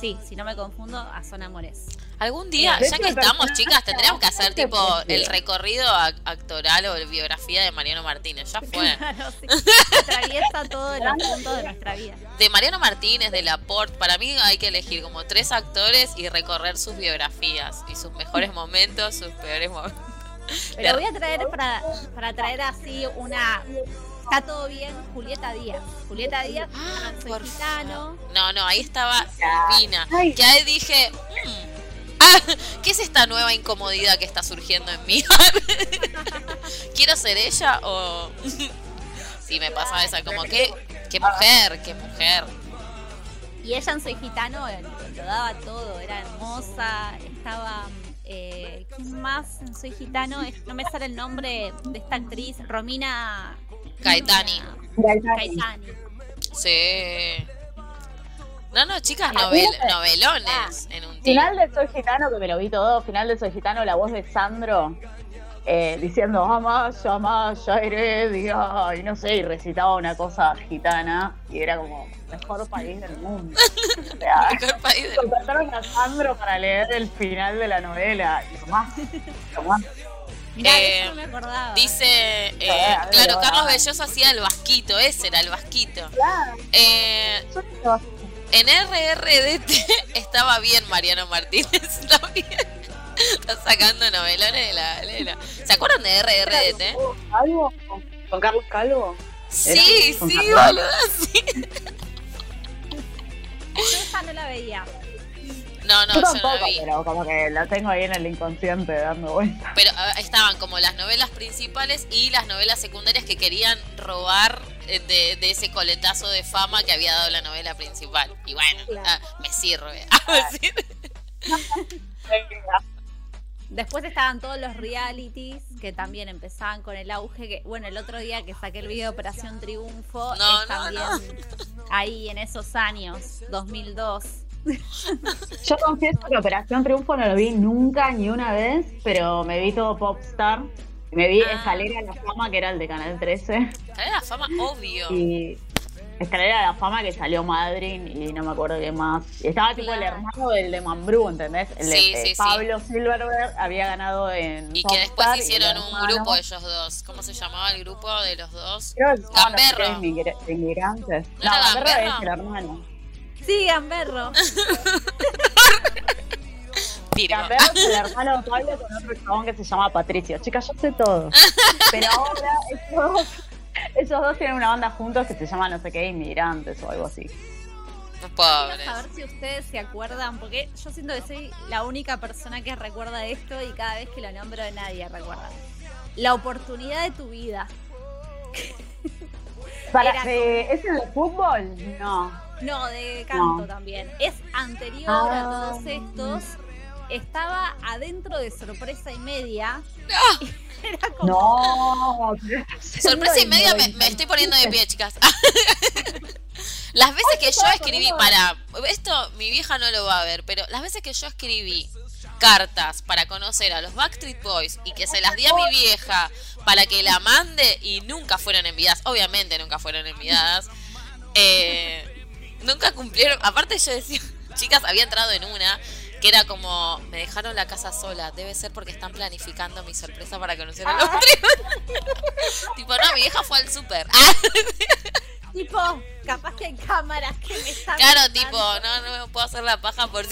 Sí, si no me confundo, a Son Amores. Algún día, ya que el estamos, chicas, tendríamos que hacer tipo el recorrido ac- actoral o biografía de Mariano Martínez. Ya fue. Claro, sí. Atraviesa todos los puntos de nuestra vida. De Mariano Martínez, de Laporte, para mí hay que elegir como tres actores y recorrer sus biografías y sus mejores momentos, sus peores momentos. Pero voy a traer para, para traer así una... Está todo bien, Julieta Díaz. Julieta Díaz, Ah, por. No, no, ahí estaba divina. Que ahí dije, "Mm, ah, ¿qué es esta nueva incomodidad que está surgiendo en mí? ¿Quiero ser ella o...? sí, me pasa esa, como que, qué mujer, qué mujer. Y ella en Soy Gitano eh, lo daba todo, era hermosa, estaba... Eh, ¿Quién más en Soy Gitano? No me sale el nombre de esta actriz, Romina... Gaetani. Gaetani. Sí. No, no, chicas, Ah, novel- mira. novelones en un. Final de Soy Gitano, que me lo vi todo, final de Soy Gitano, la voz de Sandro eh, diciendo Amaya, Amaya, Heredia, y no sé, y recitaba una cosa gitana, y era como, mejor país del mundo. O sea, Mejor país del- contrataron a Sandro para leer el final de la novela, y nomás, nomás. Mirá, Eh, eso no me acordaba. Dice, eh, Ah, claro, Carlos Belloso hacía el vasquito, ese era el vasquito. Claro, Eh, yo no- en RRDT estaba bien Mariano Martínez también. Está sacando novelones de la galera. ¿Se acuerdan de RRDT? ¿Calvo? ¿Con Carlos Calvo? Sí, sí, boludo, sí. Yo esa no la veía. No, no, yo yo no tampoco, la vi. pero como que la tengo ahí en el inconsciente dando vueltas. Pero estaban como las novelas principales y las novelas secundarias que querían robar eh, de, de ese coletazo de fama que había dado la novela principal. Y bueno, Claro. ah, me sirve. Ah, me sirve. Después estaban todos los realities que también empezaban con el auge. Que, bueno, el otro día que saqué el video de Operación Triunfo, No, es no, también ahí en esos años, 2002. Yo confieso que Operación Triunfo no lo vi nunca ni una vez, pero me vi todo Popstar. Me vi Ah. Escalera a la Fama, que era el de Canal 13, Cadena la fama, obvio. y Escalera a la Fama que salió Madrid y no me acuerdo qué más. Y estaba tipo el hermano del de Mambrú, ¿entendés? El de Sí, eh, sí, sí. Pablo Silverberg había ganado en Y que después hicieron un hermano- grupo ellos dos. ¿Cómo se llamaba el grupo de los dos? Creo que los tres de. ¿No No, Gamberro? es el hermano. Virgo. Gamberro es el hermano de Pablo con otro chabón que se llama Patricio. Chicas, yo sé todo. Pero ahora esos dos, esos dos tienen una banda juntos que se llama no sé qué, Inmigrantes o algo así. Pobres. saber si ustedes se acuerdan, porque yo siento que soy la única persona que recuerda esto y cada vez que lo nombro nadie recuerda. La oportunidad de tu vida. Para, Era de- ¿Es el de fútbol? No. No, de canto No. también. Es anterior Ah. a todos estos. Estaba adentro de sorpresa y media. Era como... No, Sorpresa y media me, me estoy poniendo de pie, chicas. Las veces que yo escribí, para, esto mi vieja no lo va a ver, pero las veces que yo escribí cartas para conocer a los Backstreet Boys y que se las di a mi vieja para que la mande y nunca fueron enviadas, obviamente nunca fueron enviadas, eh, nunca cumplieron, aparte yo decía, chicas, había entrado en una que era como, me dejaron la casa sola, debe ser porque están planificando mi sorpresa para conocer a los tipo, no, mi vieja fue al súper. Tipo, capaz que hay cámaras que me están. Claro, tipo, no, no me puedo hacer la paja por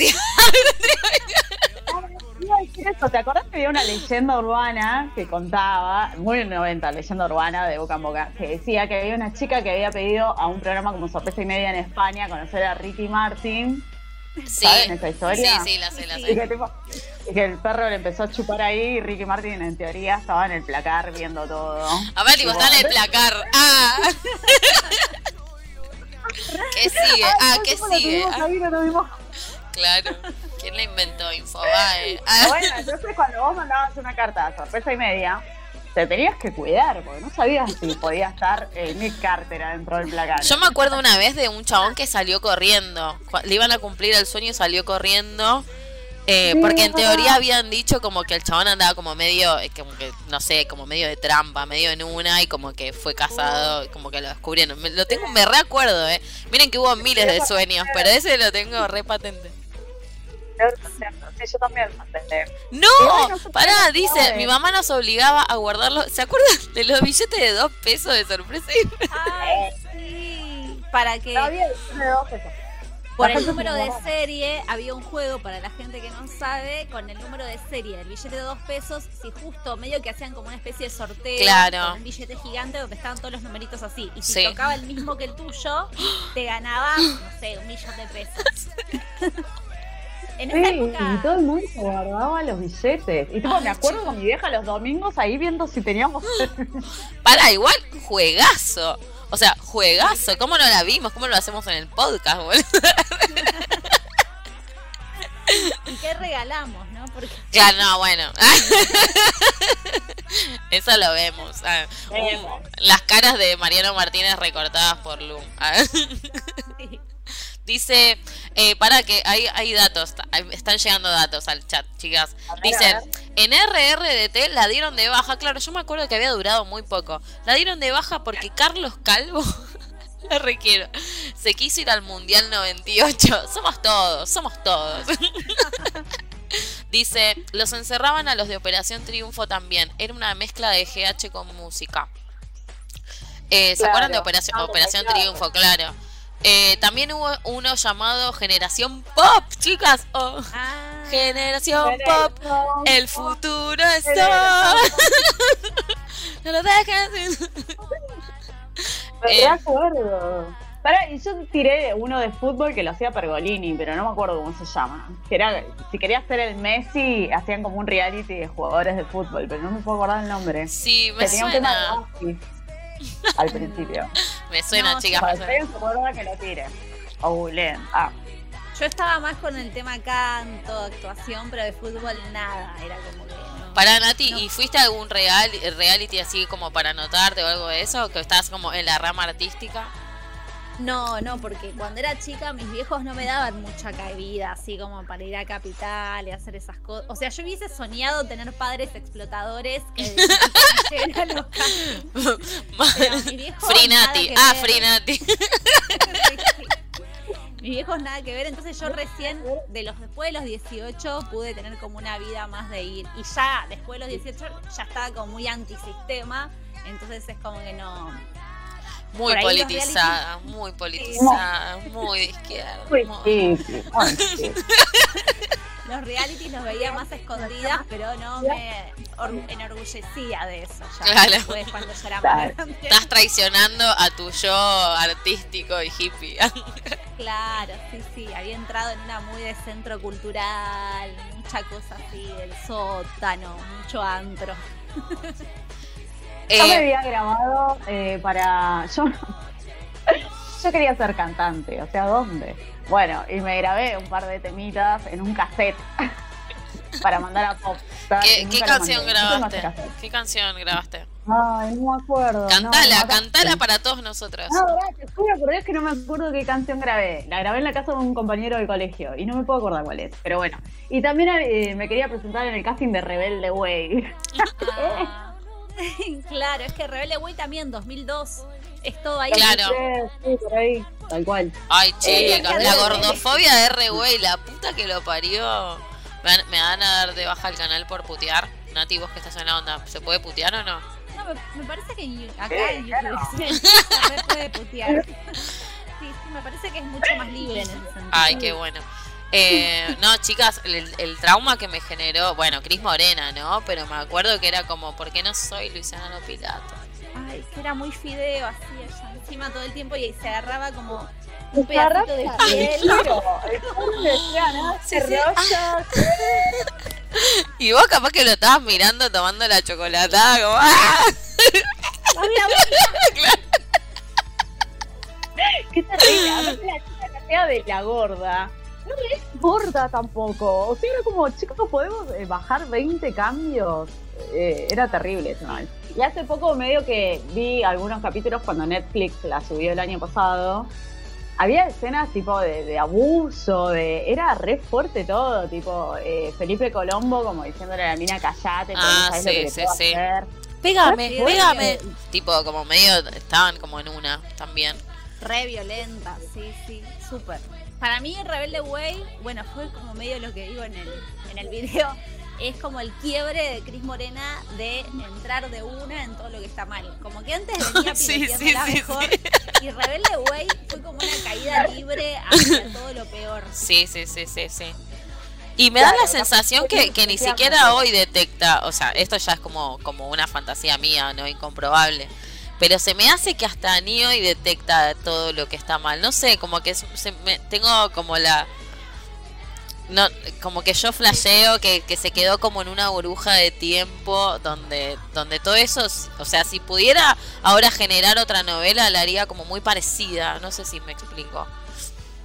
¿Te acordás que había una leyenda urbana que contaba, muy 90, leyenda urbana de boca en boca, que decía que había una chica que había pedido a un programa como Sorpresa y Media en España conocer a Ricky Martin? Sí. ¿Saben esa historia? Sí, sí, la sé, la Y sé. que, tipo, y que el perro le empezó a chupar ahí y Ricky Martin en teoría estaba en el placar viendo todo. A ver, tipo, está en el placar. Ah. ¿Qué sigue? Ah, ¿qué sigue? Ah, Ahí no lo vimos. claro. ¿Quién la inventó? Infobae. Bueno, entonces cuando vos mandabas una carta de sorpresa y media, te tenías que cuidar, porque no sabías si podía estar eh, Nick Carter adentro del placar. Yo me acuerdo una vez de un chabón que salió corriendo. Le iban a cumplir el sueño y salió corriendo. eh, Sí, porque en teoría habían dicho como que el chabón andaba como medio, eh, como que, no sé, como medio de trampa, medio en una y como que fue casado, y como que lo descubrieron. Me, lo tengo, me reacuerdo, eh. Miren que hubo miles de sueños, pero ese lo tengo re patente. Sí, yo también mandé. No, Igual no se pará, dice, mi mamá nos obligaba a guardarlo. ¿Se acuerdan de los billetes de dos pesos de sorpresa? Ay, sí. Para que había de dos pesos. por el número de serie había un juego para la gente que no sabe con el número de serie del billete de dos pesos si justo medio que hacían como una especie de sorteo Claro. con un billete gigante donde estaban todos los numeritos así y si Sí. tocaba el mismo que el tuyo te ganabas no sé un millón de pesos en esa Sí, época y todo el mundo se guardaba los billetes. Y tipo, Ay, me acuerdo chico. con mi vieja los domingos ahí viendo si teníamos. Para, igual, juegazo. O sea, juegazo. ¿Cómo no la vimos? ¿Cómo lo hacemos en el podcast, boludo? y qué regalamos no porque Claro, no, bueno. Eso lo vemos. Ah, Vemos. Las caras de Mariano Martínez recortadas por Lu. Ah. sí. Dice, eh, para que hay, hay datos, están llegando datos al chat, chicas. Dicen, en RRDT la dieron de baja, claro, yo me acuerdo que había durado muy poco. La dieron de baja porque Carlos Calvo, la requiero, se quiso ir al Mundial 98. Somos todos, somos todos. Dice, los encerraban a los de Operación Triunfo también. Era una mezcla de GH con música. Eh, ¿Se Claro, acuerdan de Operación, estamos Operación. Triunfo? Claro. Eh, también hubo uno llamado Generación Pop, chicas. Oh, Ah, Generación Pop, el futuro está. no lo dejes. Me Eh. acuerdo. Pará, yo tiré uno de fútbol que lo hacía Pergolini, pero no me acuerdo cómo se llama. Que era, si querías ser el Messi, hacían como un reality de jugadores de fútbol, pero no me puedo acordar el nombre. Sí, me tenía un tema de suena. al principio. Me suena, No, chicas. Me que suena. lo tire. O googleen. Ah, yo estaba más con el tema canto actuación pero de fútbol nada era como que no. Para Nati, No. ¿y fuiste a algún real, reality así como para anotarte o algo de eso? ¿O que estás como en la rama artística? No, no, porque cuando era chica mis viejos no me daban mucha cabida, así como para ir a Capital y hacer esas cosas. O sea, yo hubiese soñado tener padres explotadores que a los campos. Pero mis viejos Free nada Nati. que Ah, ver. Free Nati. Mis viejos nada que ver, entonces yo recién, de los después de los 18, pude tener como una vida más de ir. Y ya después de los 18 ya estaba como muy antisistema, entonces es como que no... Muy ahí los politizada, muy politizada, muy de izquierda. muy muy- muy. Los realities los veía más escondidas, pero no me or- enorgullecía de eso ya. Claro. Después cuando ya era Claro. más grande. Estás traicionando a tu yo artístico y hippie. Claro, sí, sí. Había entrado en una muy de centro cultural, mucha cosa así, del sótano, mucho antro. Yo me Eh, había grabado eh, para. Yo, yo quería ser cantante, o sea, ¿dónde? Bueno, y me grabé un par de temitas en un cassette. para mandar a Pop. ¿Qué, ¿qué canción grabaste? ¿Qué canción grabaste? Ay, no me acuerdo. Cantala, cantala para todos nosotros. No, verdad, te juro, pero es que no me acuerdo qué canción grabé. La grabé en la casa de un compañero del colegio y no me puedo acordar cuál es, pero bueno. Y también eh, me quería presentar en el casting de Rebelde Way. Ah, claro, es que Rebelde Way también, 2002. Es todo ahí. Claro. Sí, por ahí, tal cual. Ay, chicas, la gordofobia de R-Way, la puta que lo parió. ¿Me van, ¿Me van a dar de baja el canal por putear? Nati, vos que estás en la onda, ¿se puede putear o no? No, me, me parece que acá en YouTube se puede putear. Sí, sí, me parece que es mucho más libre en ese sentido. Ay, qué bueno. Eh, no, chicas, el, el trauma que me generó, bueno, Cris Morena, ¿no? Pero me acuerdo que era como, ¿por qué no soy Luisiana Lopilato? Ay, que era muy fideo así ella encima todo el tiempo y se agarraba como un pedacito de piel. Rolla. Y vos capaz que lo estabas mirando tomando la chocolatada, como, ¡ah! Claro. Qué terrible. La chica que hacía de la gorda. No es gorda tampoco. O sea, era como, chicos, ¿podemos eh, bajar 20 cambios? Eh, era terrible ¿no? Y hace poco medio que vi algunos capítulos cuando Netflix la subió el año pasado. Había escenas tipo de, de abuso, de era re fuerte todo, tipo eh, Felipe Colombo como diciéndole a la mina callate, Ah, lo sí, que sí, sí. hacer". Pégame, pégame. Tipo, como medio, estaban como en una también. Re violenta, sí, sí, súper. Para mí Rebelde Way, bueno, fue como medio lo que digo en el, en el video, es como el quiebre de Cris Morena de entrar de una en todo lo que está mal. Como que antes venía Sí, sí, sí, mejor y Rebelde Way fue como una caída libre hacia todo lo peor. Sí, sí, sí, sí, sí. Y me da la sensación que, que ni siquiera hoy detecta, o sea, esto ya es como, como una fantasía mía, ¿no? Incomprobable. Pero se me hace que hasta ni hoy detecta todo lo que está mal. No sé, como que se me- tengo como la... No, como que yo flasheo que, que se quedó como en una burbuja de tiempo donde, donde todo eso, es- o sea, si pudiera ahora generar otra novela, la haría como muy parecida. No sé si me explico.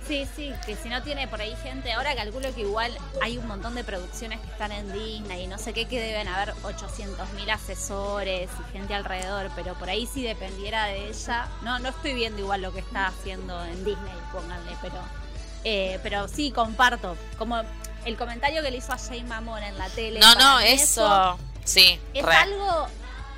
Sí, sí, que si no tiene por ahí gente, ahora calculo que igual hay un montón de producciones que están en Disney y no sé qué, que deben haber 800.000 asesores y gente alrededor, pero por ahí si dependiera de ella, no no estoy viendo igual lo que está haciendo en Disney, pónganle, pero eh, pero sí comparto, como el comentario que le hizo a Jay Mamón en la tele. No, no, eso. Sí, es re. algo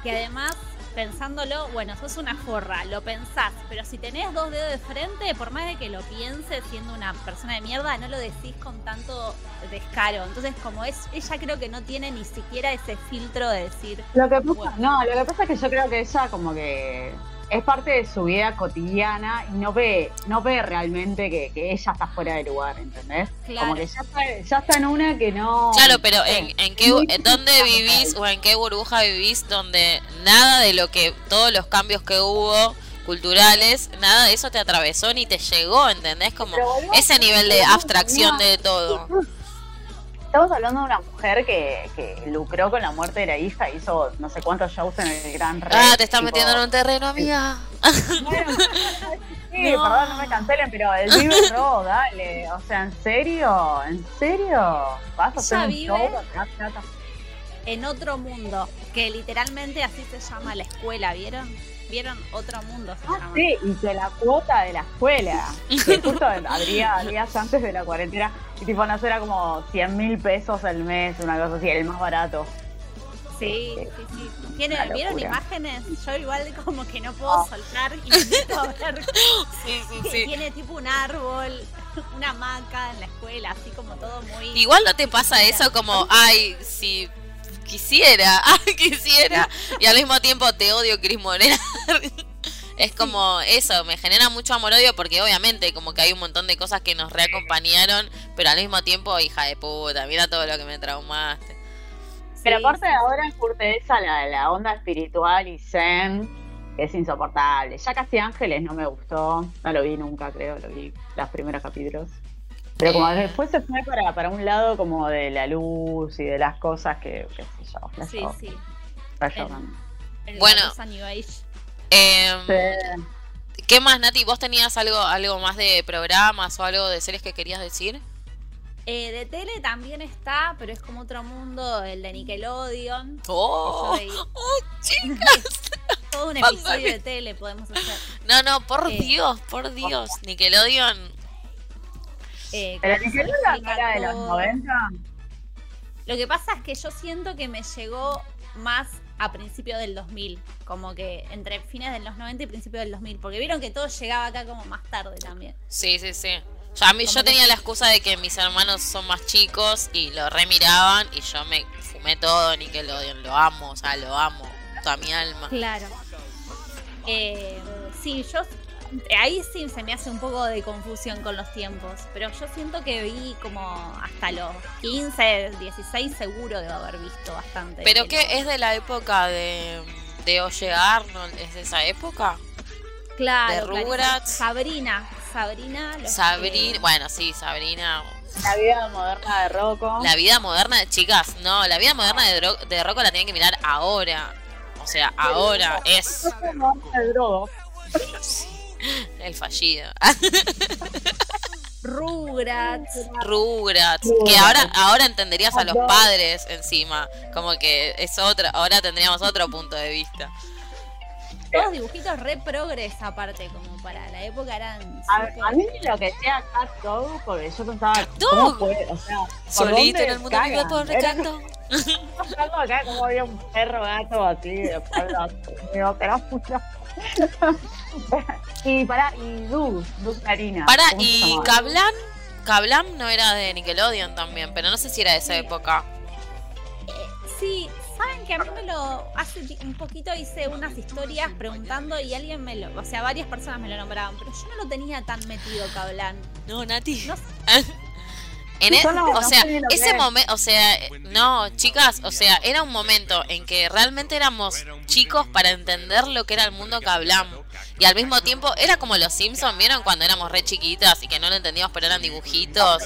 que además, pensándolo, bueno, sos una forra, lo pensás, pero si tenés dos dedos de frente, por más de que lo pienses siendo una persona de mierda, no lo decís con tanto descaro. Entonces, como es, ella creo que no tiene ni siquiera ese filtro de decir, Lo que pasa, Bueno. no, lo que pasa es que yo creo que ella como que es parte de su vida cotidiana y no ve, no ve realmente que, que ella está fuera de lugar, ¿entendés? Claro. Como que ya está, ya está en una que no. Claro, pero. ¿en, en qué, en dónde vivís o en qué burbuja vivís donde nada de lo que, todos los cambios que hubo culturales, nada de eso te atravesó ni te llegó, ¿entendés? Como ese nivel de abstracción de todo. Estamos hablando de una mujer que, que lucró con la muerte de la hija, hizo no sé cuántos shows en el Gran Rex. Ah, te estás tipo- metiendo en un terreno, amiga. Bueno, sí, No. perdón, no me cancelen, pero el Vive Row, dale. O sea, ¿en serio? ¿En serio? ¿Vas a hacer un vive- show? En otro mundo, que literalmente así se llama la escuela, ¿vieron? ¿Vieron? Otro mundo se Ah, llama. sí, y que la cuota de la escuela, que justo habría días antes de la cuarentena, y tipo, no sé, era como 100 mil pesos al mes, una cosa así, el más barato. Sí, sí, sí. ¿Tiene- Una ¿Vieron imágenes? Yo igual como que no puedo soltar y necesito ver. Sí, sí, sí. Tiene tipo un árbol, una hamaca en la escuela, así como todo muy... Igual no te pasa eso como, ay, si quisiera, ay, quisiera, y al mismo tiempo te odio, Cris Morena. Es como eso, me genera mucho amor-odio porque obviamente como que hay un montón de cosas que nos reacompañaron, pero al mismo tiempo, hija de puta, mira todo lo que me traumaste. Pero aparte sí. ahora curte esa la, la onda espiritual y zen, que es insoportable. Ya casi Ángeles no me gustó, no lo vi nunca, creo, lo vi los primeros capítulos. Pero como Eh. después se fue para, para un lado como de la luz y de las cosas que, qué sé yo, Sí, sí. la Bueno. Em, Sí. ¿Qué más, Nati? ¿Vos tenías algo, algo más de programas o algo de series que querías decir? Eh, de tele también está, pero es como otro mundo, el de Nickelodeon. ¡Oh! ¡Oh, chicas! Todo un episodio de tele podemos hacer. No, no, por Eh. Dios, por Dios. Nickelodeon. Eh, Pero explica era de los todo. 90. Lo que pasa es que yo siento que me llegó más a principios del 2000, como que entre fines de los 90 y principios del 2000, porque vieron que todo llegaba acá como más tarde también. Sí, sí, sí. Yo, a mí, yo que tenía la excusa de que mis hermanos son más chicos y lo remiraban y yo me fumé todo Nickelodeon. Lo amo, o sea, lo amo. Toda mi alma. Claro. Eh, sí, yo ahí sí se me hace un poco de confusión con los tiempos, pero yo siento que vi como hasta los 15, 16 seguro de haber visto bastante. ¿Pero qué? ¿Es de la época de, de Oye Arnold? ¿Es de esa época? Claro, de. Rugrats? Sabrina, Sabrina. Sabrina. Bueno, sí, Sabrina. La vida moderna de Rocco. La vida moderna de chicas, no, la vida moderna de, Dro- de Rocco la tienen que mirar ahora. O sea, ahora es drogo. el fallido. Rugrats. Rugrats, que ahora ahora entenderías a los padres encima, como que es otra, ahora tendríamos otro punto de vista. Todos dibujitos re progres aparte, como para la época eran A, a mí lo que decía Cat Dog, porque yo pensaba, Dog. ¿cómo puede? O sea, ¿por Solito en el mundo Era gato. algo acá como había un perro gato así de espalda. Pero. y para y Doug, Doug Karina. Para, ¿cómo se y? Kablam, Kablam no era de Nickelodeon también, pero no sé si era de esa época. Sí, saben que a mí me lo. Hace un poquito hice unas historias preguntando y alguien me lo. O sea, varias personas me lo nombraban, pero yo no lo tenía tan metido, Cablan. No, Nati. No sé. En e- Yo no- o sea, ese es. momento, o sea, no, chicas, o sea, era un momento en que realmente éramos chicos para entender lo que era el mundo que hablamos. Y al mismo tiempo, era como los Simpsons, ¿vieron? Cuando éramos re chiquitas y que no lo entendíamos, pero eran dibujitos.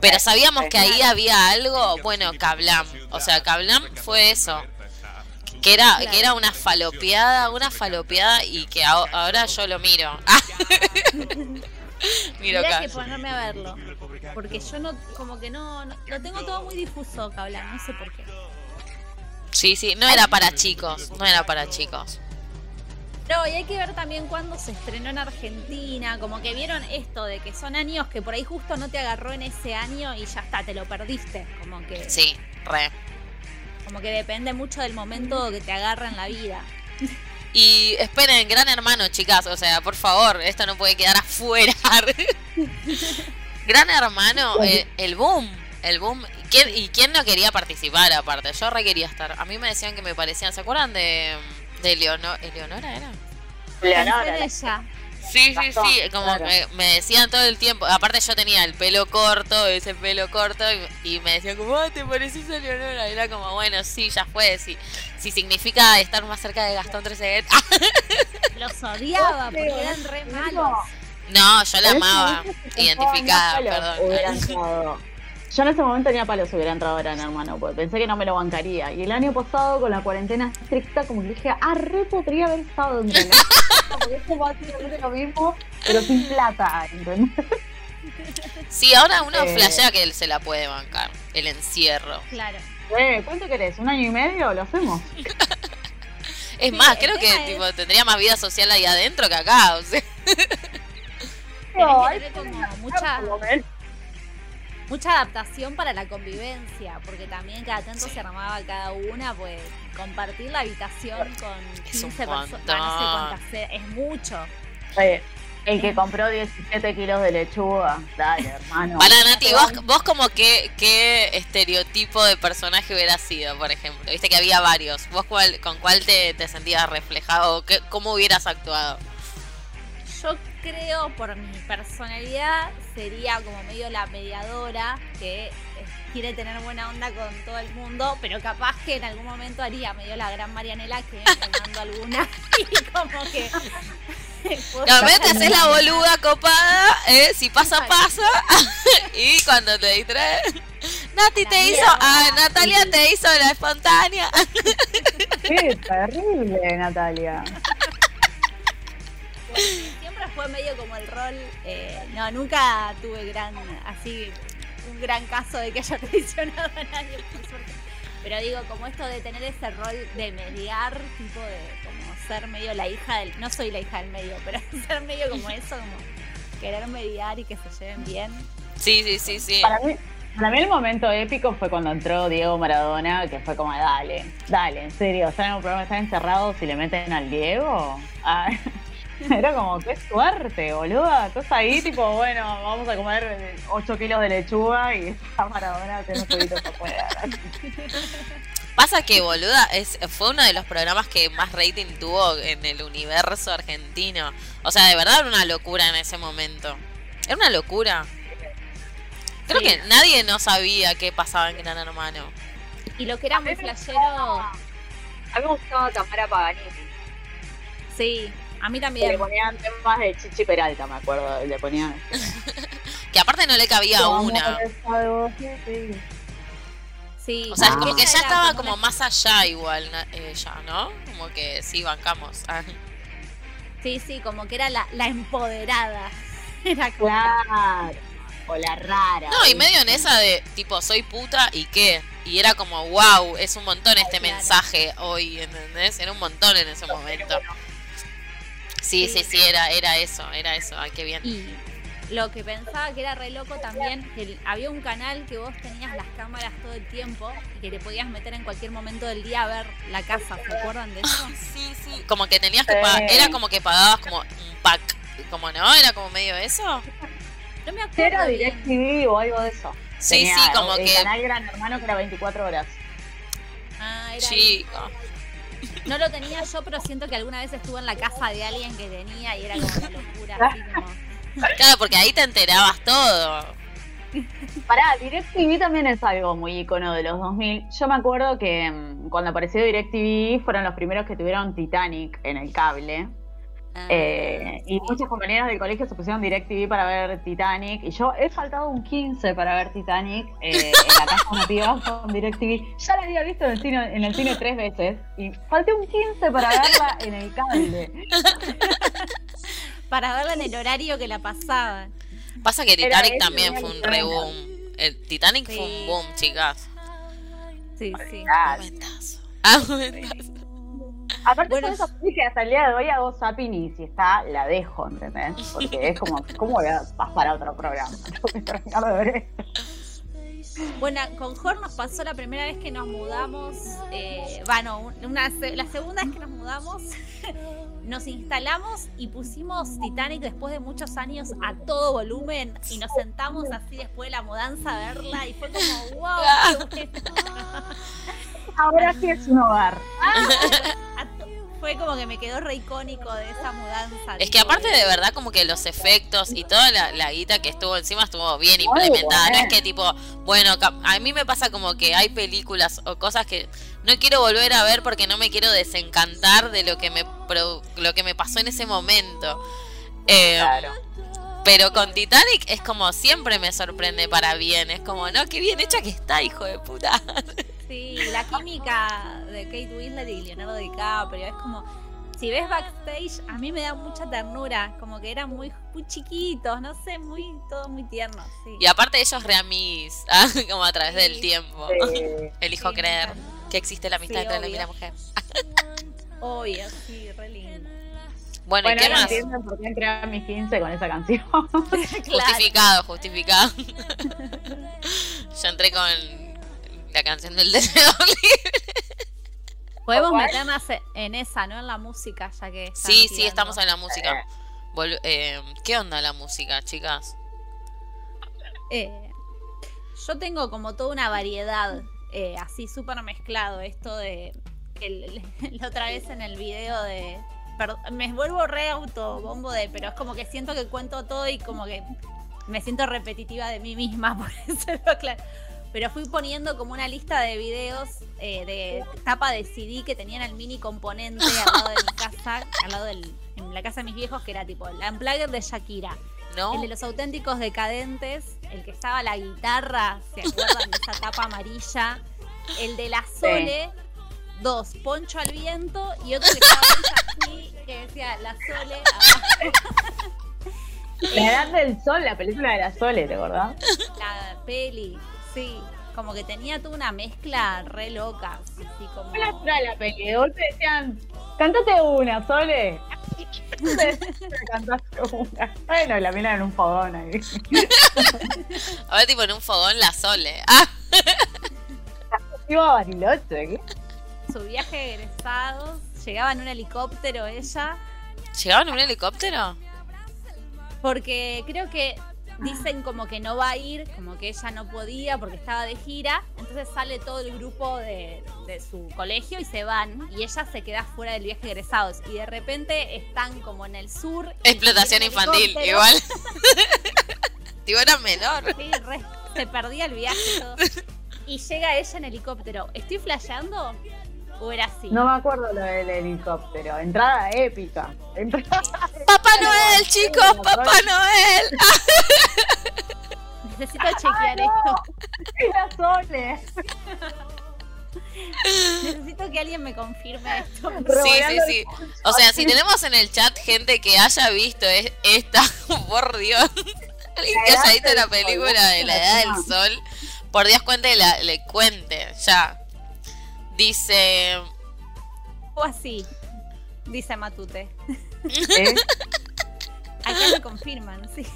Pero sabíamos que ahí había algo, bueno, Kablam. O sea, Kablam fue eso. Que era, que era una falopeada, una falopeada y que aho- ahora yo lo miro. miro Tendría acá. que ponerme a verlo. Porque yo no, como que no, no- lo tengo todo muy difuso, Cablan, no sé por qué. Sí, sí, no era para chicos, no era para chicos. No, y hay que ver también cuándo se estrenó en Argentina, como que vieron esto de que son años que por ahí justo no te agarró en ese año y ya está, te lo perdiste. Como que, Sí, re. como que depende mucho del momento que te agarra en la vida. Y esperen, gran hermano, chicas, o sea, por favor, esto no puede quedar afuera. gran hermano, eh, el boom, el boom. ¿Quién- ¿Y quién no quería participar aparte? Yo re quería estar. A mí me decían que me parecían, ¿se acuerdan de, de Leonor, ¿Eleonora era? Leonora, ella. Sí, sí, sí, como claro. me, me decían todo el tiempo. Aparte yo tenía el pelo corto, ese pelo corto, y, y me decían como, "Ah, te pareces a Leonora. Y era como, bueno, sí, ya fue, sí. Si significa estar más cerca de Gastón Trezeguet. Los odiaba porque eran re malos. no, yo la amaba, identificada, perdón. Yo en ese momento tenía palos hubiera entrado Gran Hermano, porque pensé que no me lo bancaría. Y el año pasado, con la cuarentena estricta, como que dije, ah, re podría haber estado en Gran Porque es básicamente lo mismo, pero sin plata, ¿entendés? Sí, ahora uno Eh. flashea que él se la puede bancar, el encierro. Claro. Eh, ¿Cuánto querés? ¿Un año y medio? Lo hacemos. Es Sí, más, creo que es- tipo, tendría más vida social ahí adentro que acá, o sea. No, que hay como mucha. Mucha adaptación para la convivencia, porque también cada tanto se armaba cada una, pues compartir la habitación con Es un 15 personas, no sé cuántas, es mucho. Eh, El que compró 17 kilos de lechuga. Dale, hermano. Para Nati, vos, vos como que, qué estereotipo de personaje hubieras sido, por ejemplo. Viste que había varios. ¿Vos cuál, con cuál te, te sentías reflejado? ¿Qué, ¿Cómo hubieras actuado? Yo creo, por mi personalidad, sería como medio la mediadora que eh, quiere tener buena onda con todo el mundo, pero capaz que en algún momento haría medio la gran Marianela que mando alguna y como que... puedo No, sacar te haces la boluda copada, ¿eh? si pasa, pasa. y cuando te distraes. Nati La te hizo. Ah, Natalia te hizo la espontánea. Qué terrible, Natalia. Fue medio como el rol, eh, no, nunca tuve gran, así, un gran caso de que haya traicionado a nadie, por suerte. Pero digo, como esto de tener ese rol de mediar, tipo de como ser medio la hija del. No soy la hija del medio, pero ser medio como eso, como querer mediar y que se lleven bien. Sí, sí, sí, sí. Para mí, para mí el momento épico fue cuando entró Diego Maradona, que fue como, dale, dale, en serio, están en un programa, están encerrados y le meten al Diego. Ah, era como, qué suerte, boluda. Estás ahí, tipo, bueno, vamos a comer 8 kilos de lechuga y está Maradona haciendo jueguitos afuera. Pasa que, boluda, es, fue uno de los programas que más rating tuvo en el universo argentino. O sea, de verdad era una locura en ese momento. Era una locura. Creo Sí. que nadie no sabía qué pasaba en Gran Hermano. Y lo que era muy flashero, A mí me gustaba Tamara Paganini. sí, a mí que Le también. ponían temas de Chichi Peralta, me acuerdo. Le ponían. Que aparte no le cabía una. Sí, O sea, es Ah. como que ya estaba como más allá igual ella, ¿no? Como que sí, bancamos. Ah. Sí, sí, como que era la, la empoderada. Era como. Claro. O la rara. No, y medio en esa de tipo, soy puta y qué. Y era como, wow, es un montón este Claro. mensaje hoy, ¿entendés? Era un montón en ese momento. Sí, Sí. sí, era, era eso, era eso. Ay, qué bien. Y lo que pensaba que era re loco también, que el- había un canal que vos tenías las cámaras todo el tiempo y que te podías meter en cualquier momento del día a ver la casa. ¿Se acuerdan de eso? Sí, sí. Como que tenías que pagar, era como que pagabas como un pack. Como no, era como medio eso. No me Era acuerdo bien. DirecTV o algo de eso. Sí, Tenía sí, como el que. canal Gran Hermano que era 24 horas. Ah, era Chico. No lo tenía yo, pero siento que alguna vez estuve en la casa de alguien que tenía y era como una locura. Así como... Claro, porque ahí te enterabas todo. Pará, DirecTV también es algo muy icono de los 2000. Yo me acuerdo que mm, cuando apareció DirecTV fueron los primeros que tuvieron Titanic en el cable. Ah, Eh, y muchos compañeros del colegio se pusieron DirecTV para ver Titanic. Y yo he faltado un 15 para ver Titanic eh, en la casa de una piba con DirecTV. Ya la había visto en el, cine, en el cine tres veces. Y falté un 15 para verla en el cable. Para verla en el horario que la pasaban. Pasa que Titanic también fue un lo re que boom. El Titanic fue un boom, chicas. Sí, sí. Ah, Momentazo. Momentazo. Aparte Bueno, pelis que hasta el día de hoy hago zapping y si está, la dejo, ¿entendés? Porque es como, ¿cómo voy a pasar a otro programa? Tengo que terminar de ver esto. Bueno, con Jor nos pasó la primera vez que nos mudamos. Eh, bueno, un- una, la segunda vez que nos mudamos, nos instalamos y pusimos Titanic después de muchos años a todo volumen y nos sentamos así después de la mudanza a verla y fue como, wow, qué bueno". Ahora sí es un hogar. Fue como que me quedó re icónico de esa mudanza. Es que aparte de verdad como que los efectos y toda la, la guita que estuvo encima estuvo bien implementada. No es que tipo, bueno, a mí me pasa como que hay películas o cosas que no quiero volver a ver porque no me quiero desencantar de lo que me lo que me pasó en ese momento. Eh, Claro. Pero con Titanic es como siempre me sorprende para bien. Es como, no, qué bien hecha que está, hijo de puta. Sí, la química de Kate Winslet y Leonardo DiCaprio es como. Si ves backstage, a mí me da mucha ternura, como que eran muy, muy chiquitos, no sé, muy, todo muy tierno, sí. Y aparte ellos re amiguis, ah, como a través del tiempo. Elijo creer que existe la amistad Sí, entre el hombre y la mujer. Obvio, sí, re lindo. Bueno, ¿y qué más? entienden por qué entré a mis 15 con esa canción. Claro. Justificado, justificado. Yo entré con la canción del deseo libre. Podemos ¿Cuál? meternos en esa, ¿no? En la música, ya que. Sí, sí, estamos en la música. Vol- eh, ¿Qué onda la música, chicas? Eh, yo tengo como toda una variedad, eh, así súper mezclado. Esto de. el- la otra vez en el video de. perdón, me vuelvo re autobombo de. Pero es como que siento que cuento todo y como que me siento repetitiva de mí misma, por eso lo claro. Pero fui poniendo como una lista de videos eh, de tapa de CD que tenían el mini componente al lado de mi casa, al lado del. en la casa de mis viejos, que era tipo el Unplugged de Shakira. ¿No? El de los auténticos decadentes, el que estaba la guitarra, ¿se acuerdan de esa tapa amarilla? El de la Sole, dos, Poncho al viento y otro que estaba así, que decía la Sole abajo. La edad del sol, la película de la Sole, ¿te acordás? La- peli. Sí, como que tenía toda una mezcla re loca. Así como... ¿Qué la la peli? De golpe decían, cántate una, Sole. cantaste una. Bueno, la mina en un fogón ahí. A ver, tipo en un fogón la Sole. Ah, Iba a Bariloche, ¿qué? Su viaje de egresados, llegaba en un helicóptero ella, ¿llegaban en un helicóptero? porque creo que dicen como que no va a ir, como que ella no podía porque estaba de gira, entonces sale todo el grupo de, de su colegio y se van, y ella se queda fuera del viaje de egresados, y de repente están como en el sur. Explotación infantil, igual. Tipo, era menor. Sí, re- se perdía el viaje y todo. Y llega ella en helicóptero. ¿Estoy flasheando? ¿O era así? No me acuerdo lo del helicóptero. Entrada épica. Entrada Papá Noel, chicos, Papá Noel. Necesito chequear esto. Era Sole. Necesito que alguien me confirme esto. Sí, sí, sí. O sea, si tenemos en el chat gente que haya visto es- esta, por Dios. Alguien que haya visto la película de la Edad del Sol, por Dios cuente, la, le cuente, ya. Dice, O así, dice Matute. ¿Eh? Acá me confirman, sí.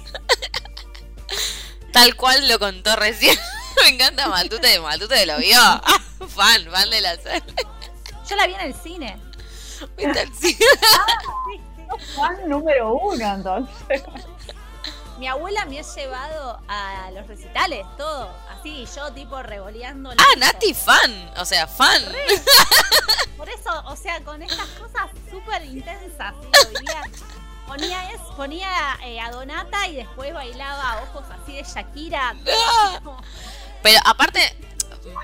tal cual lo contó recién. Me encanta Matute, Matute lo vio. fan, fan de la serie. Yo la vi en el cine. ¿Viste el cine? Sí, sí. Fan número uno, entonces. Mi abuela me ha llevado a los recitales, todo. Así, yo tipo revoleando. Ah. Nati fan, o sea, fan. Por eso, o sea, con estas cosas súper intensas, ¿sí? Lo vivía. Ponía, es, ponía eh, a Donata y después bailaba ojos así de Shakira. Pero aparte,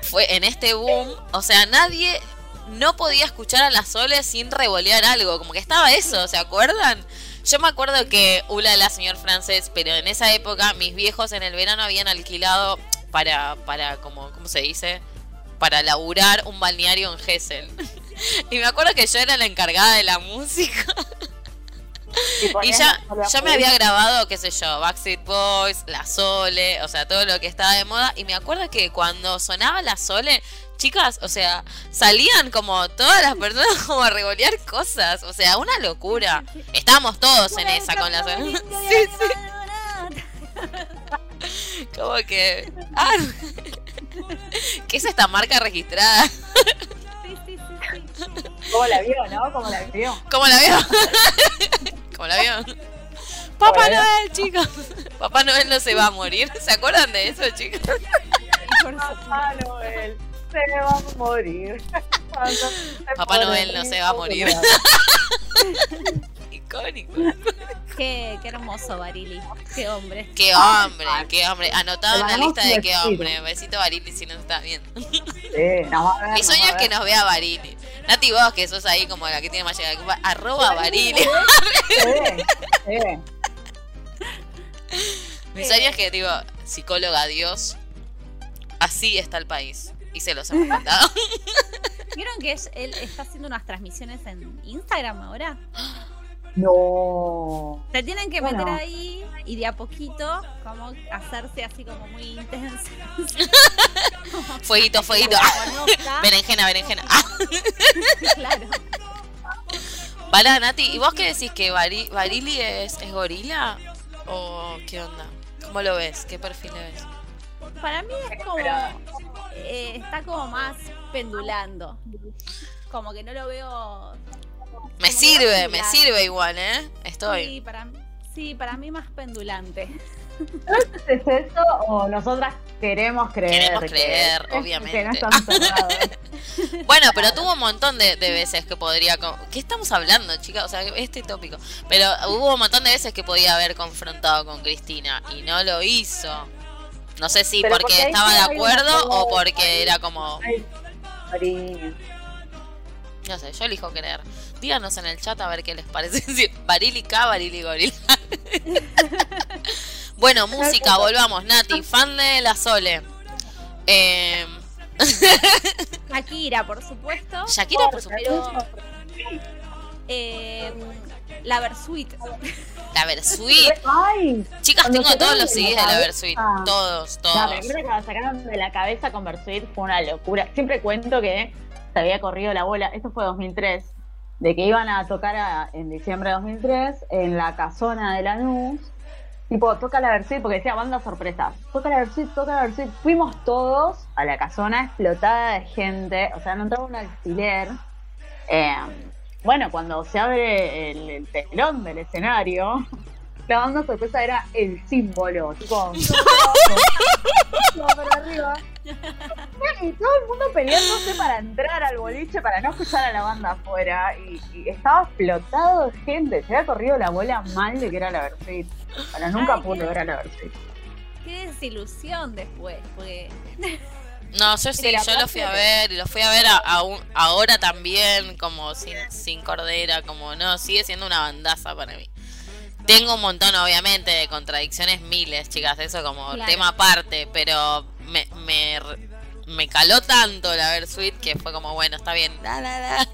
fue en este boom, o sea, nadie no podía escuchar a la Sole sin revolear algo, como que estaba eso, ¿se acuerdan? Yo me acuerdo que Ula la señor francés, pero en esa época mis viejos en el verano habían alquilado para, para como, ¿cómo se dice? Para laburar un balneario en Gessel. Y me acuerdo que yo era la encargada de la música. Y ya, ya me había grabado, qué sé yo, Backstreet Boys, La Sole, o sea, todo lo que estaba de moda. Y me acuerdo que cuando sonaba La Sole, chicas, o sea, salían como todas las personas como a revolear cosas. O sea, una locura. Estábamos todos en esa con La Sole. Sí, sí. Como que... Ah, ¿Qué es esta marca registrada? Sí, sí, sí, sí. ¿Cómo la vio, no? ¿Cómo la vio? ¿Cómo la vio? ¿Cómo la vio? Papá Hola. Noel, chicos. Papá Noel no se va a morir. ¿Se acuerdan de eso, chicos? Papá Noel se va a morir. Papá Noel no se va a morir. Icónico. Qué, qué hermoso, Barili. Qué hombre. Qué hombre, qué hombre. Anotado en la lista de qué hombre. Besito Barili si nos está viendo. Sí, Mi sueño es que nos vea Barili. Nati, vos que sos ahí como la que tiene más llegada. Arroba Barili. Sí, sí. Mi sueño es que, digo, psicóloga Dios. Así está el país. Y se los hemos contado. ¿Vieron que es- él está haciendo unas transmisiones en Instagram ahora? No. Se tienen que Bueno. meter ahí y de a poquito, como hacerse así como muy intensos. Fueguito, fueguito. Berenjena, berenjena. Claro. Pará, Nati, ¿y vos qué decís? ¿Que Bari- Barili es, es gorila? ¿O qué onda? ¿Cómo lo ves? ¿Qué perfil le ves? Para mí es como. Eh, está como más pendulando. Como que no lo veo. Me sirve, que me sirve igual, ¿eh? Estoy. Sí, para, sí, para mí más pendulante. ¿Es eso o nosotras queremos creer? Queremos que- creer, que obviamente. no están cerrados. Bueno, pero tuvo un montón de, de veces que podría... con- ¿Qué estamos hablando, chicas? O sea, este tópico. Pero hubo un montón de veces que podía haber confrontado con Cristina y no lo hizo. No sé si Pero porque estaba de acuerdo o porque era como... No sé, yo elijo creer. Díganos en el chat a ver qué les parece. Barili K, Barili Gorila. bueno, música, volvamos. Nati, fan de la Sole. Eh, Shakira, por supuesto. Shakira, por supuesto. Eh, La Versuit. La Versuit. Ay, Chicas, tengo todos los la CDs de la. Versuit. Todos, la todos. película que la sacaron de la cabeza con Versuit fue una locura. Siempre cuento que se había corrido la bola, esto fue 2003, de que iban a tocar a- en diciembre de 2003 en la casona de Lanús. Tipo, toca la Versuit porque decía banda sorpresa. Toca la Versuit, toca la Versuit. Fuimos todos a la casona explotada de gente, o sea, no entraba un alfiler. Eh, bueno, cuando se abre el, el telón del escenario, la banda sorpresa era el símbolo. Todo para arriba. Y todo el mundo peleándose para entrar al boliche, para no escuchar a la banda afuera. Y, y estaba explotado de gente. Se había corrido la bola mal de que era la Versuit. Para nunca Ay, qué- ver a la Versuit. Qué desilusión después, porque No, yo sí, yo lo fui a ver y lo fui a ver a- aún- ahora también, como sin, sin cordera, como no, sigue siendo una bandaza para mí. Tengo un montón, obviamente, de contradicciones miles, chicas, eso como Claro. tema aparte, pero me, me, me caló tanto la Versuit que fue como, bueno, está bien. la, la, la.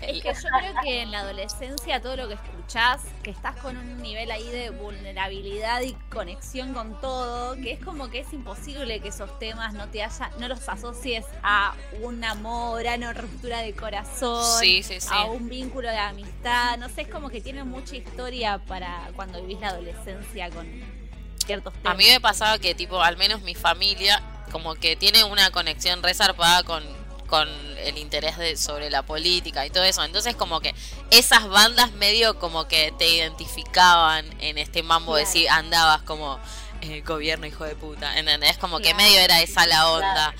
Es que yo creo que en la adolescencia todo lo que escuchás, que estás con un nivel ahí de vulnerabilidad y conexión con todo, que es como que es imposible que esos temas no te haya, no los asocies a un amor, a una ruptura de corazón, Sí, sí, sí. a un vínculo de amistad, no sé, es como que tienen mucha historia para cuando vivís la adolescencia con ciertos temas. A mí me pasaba que, tipo, al menos mi familia, como que tiene una conexión resarpada con, con el interés de, sobre la política y todo eso. Entonces, como que esas bandas medio como que te identificaban en este mambo de si andabas como eh, gobierno hijo de puta, ¿entendés? Como que medio era esa la onda.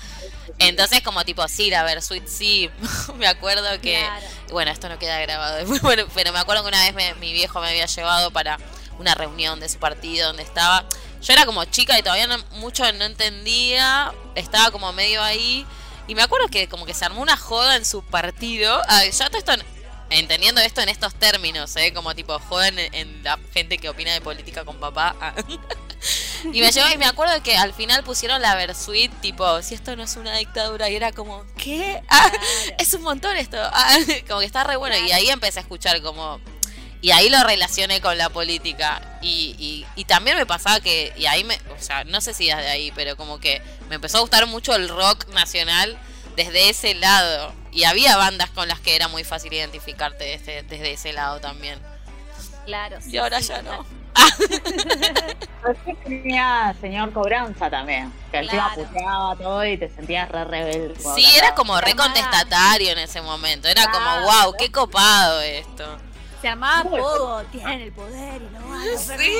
Entonces, como tipo, sí, la Versuit, sí. me acuerdo que... Bueno, esto no queda grabado. Bueno, pero me acuerdo que una vez me- mi viejo me había llevado para una reunión de su partido donde estaba. Yo era como chica y todavía no, mucho no entendía. Estaba como medio ahí. Y me acuerdo que como que se armó una joda en su partido. Ah, ya todo esto, entendiendo esto en estos términos, ¿eh? Como tipo joden en, en la gente que opina de política con papá. Ah. Y me llevó y me acuerdo que al final pusieron la Versuit, tipo, si esto no es una dictadura, y era como, ¿qué? Ah, es un montón esto. Como que está re bueno. Y ahí empecé a escuchar como. Y ahí lo relacioné con la política. Y, y, y también me pasaba que. Y ahí me. O sea, no sé si desde ahí, pero como que me empezó a gustar mucho el rock nacional desde ese lado. Y había bandas con las que era muy fácil identificarte desde, desde ese lado también. Claro. Y sí, ahora sí, ya total. no. Tenía señor Cobranza también, que encima Claro. puteaba todo y te sentías re rebelde. Sí, era como re contestatario en ese momento. Era como, Claro. wow, qué copado esto. Se llamaba Pogo, tienen el poder y no van a Sí.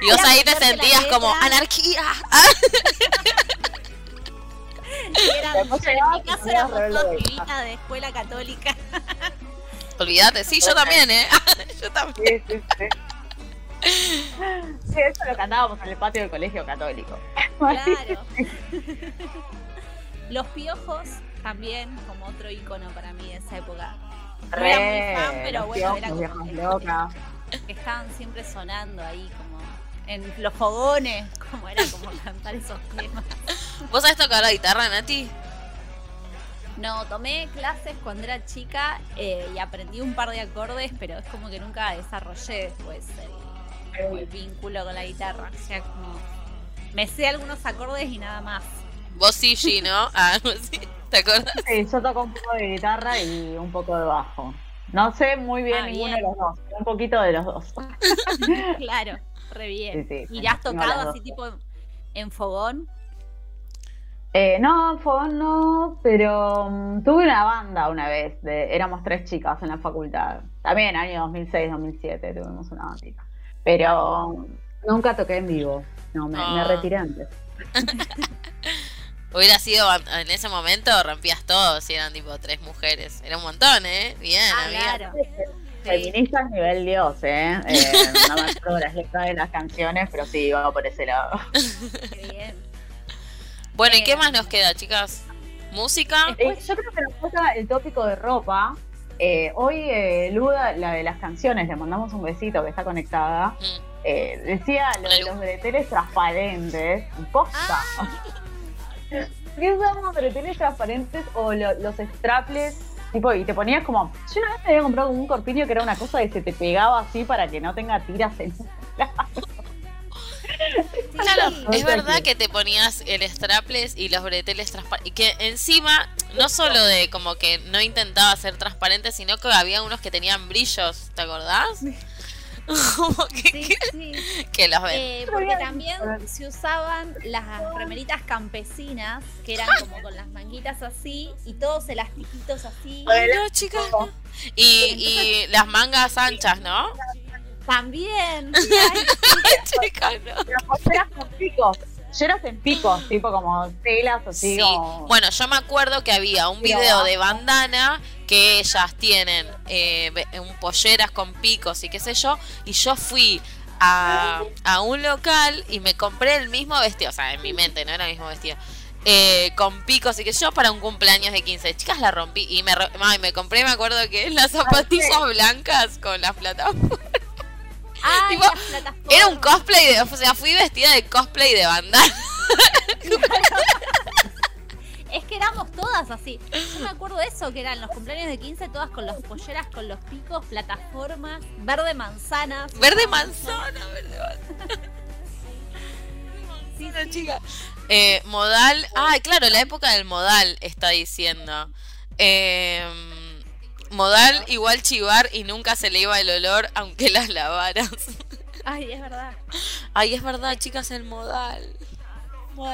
Y vos Era ahí te sentías como anarquía. Después en mi éramos pibitas de escuela católica. Olvídate, sí, yo también, ¿eh? Yo también. Sí, sí, sí. Sí, eso lo cantábamos en el patio del colegio católico. Claro. Los piojos también como otro icono para mí de esa época. No era muy fan, pero bueno, era como locas. que estaban siempre sonando ahí como en los fogones, como era como cantar esos temas. ¿Vos sabés tocar la guitarra, Nati? No, tomé clases cuando era chica eh, y aprendí un par de acordes, pero es como que nunca desarrollé después el vínculo con la guitarra. O sea, como me sé algunos acordes y nada más. Vos sí, G, ¿no? Ah, sí. ¿Te acordás? Sí, yo toco un poco de guitarra y un poco de bajo. No sé muy bien Ah, ninguno bien. de los dos, un poquito de los dos. Claro, re bien. Sí, sí, ¿Y has tocado así tipo en fogón? Eh, no, fogón no, pero mm, tuve una banda una vez, de, éramos tres chicas en la facultad. También año 2006, 2007 tuvimos una bandita. Pero nunca toqué en vivo. No, me, me Ah. retiré antes. Hubiera sido en ese momento rompías todo si eran tipo tres mujeres. Era un montón, ¿eh? Bien, Ah, amiga. claro. Sí. Feministas nivel Dios, ¿eh? eh no me acuerdo las letras de las canciones, pero sí, iba por ese lado. Qué bien. Bueno, ¿y qué Eh, más nos queda, chicas? ¿Música? Eh, yo creo que nos falta el tópico de ropa. Eh, hoy eh, Luda, la de las canciones, le mandamos un besito que está conectada. Mm. eh, decía lo de los breteles transparentes. Posta. Ah, ¿Qué usamos breteles transparentes o lo- los straples Tipo, y te ponías como. Yo una vez me había comprado un corpiño que era una cosa que se te pegaba así para que no tenga tiras en Claro, es verdad que te ponías el strapless y los breteles transparentes. Y que encima, no solo de como que no intentaba ser transparente, sino que había unos que tenían brillos, ¿te acordás? Como que, Sí, sí. que los ven. Eh, porque también se usaban las remeritas campesinas, que eran como con las manguitas así, y todos elastiquitos así. Ay, no, chicas. no. Y, y las mangas anchas, ¿no? También. Chicas, no. Las polleras con picos. Polleras en picos, tipo como telas así Sí. Bueno, yo me acuerdo que había un video de bandana que ellas tienen eh, un polleras con picos y qué sé yo, y yo fui a, a un local y me compré el mismo vestido, o sea, en mi mente no era el mismo vestido. eh, con picos y que yo para un cumpleaños de 15 chicas la rompí y me, ay, me compré me acuerdo que las zapatillas blancas con las plataformas ay, Tipo, las era un cosplay de, o sea fui vestida de cosplay de bandana Es que éramos todas así. Yo me acuerdo de eso, que eran los cumpleaños de 15, todas con los polleras, con los picos, plataformas, verde manzanas. Verde manzana, verde manzana. Sí, sí. chica. Eh, modal. Ah, claro, la época del modal está diciendo. Eh, modal igual chivar y nunca se le iba el olor aunque las lavaras. Ay, es verdad. Ay, es verdad, chicas, el modal.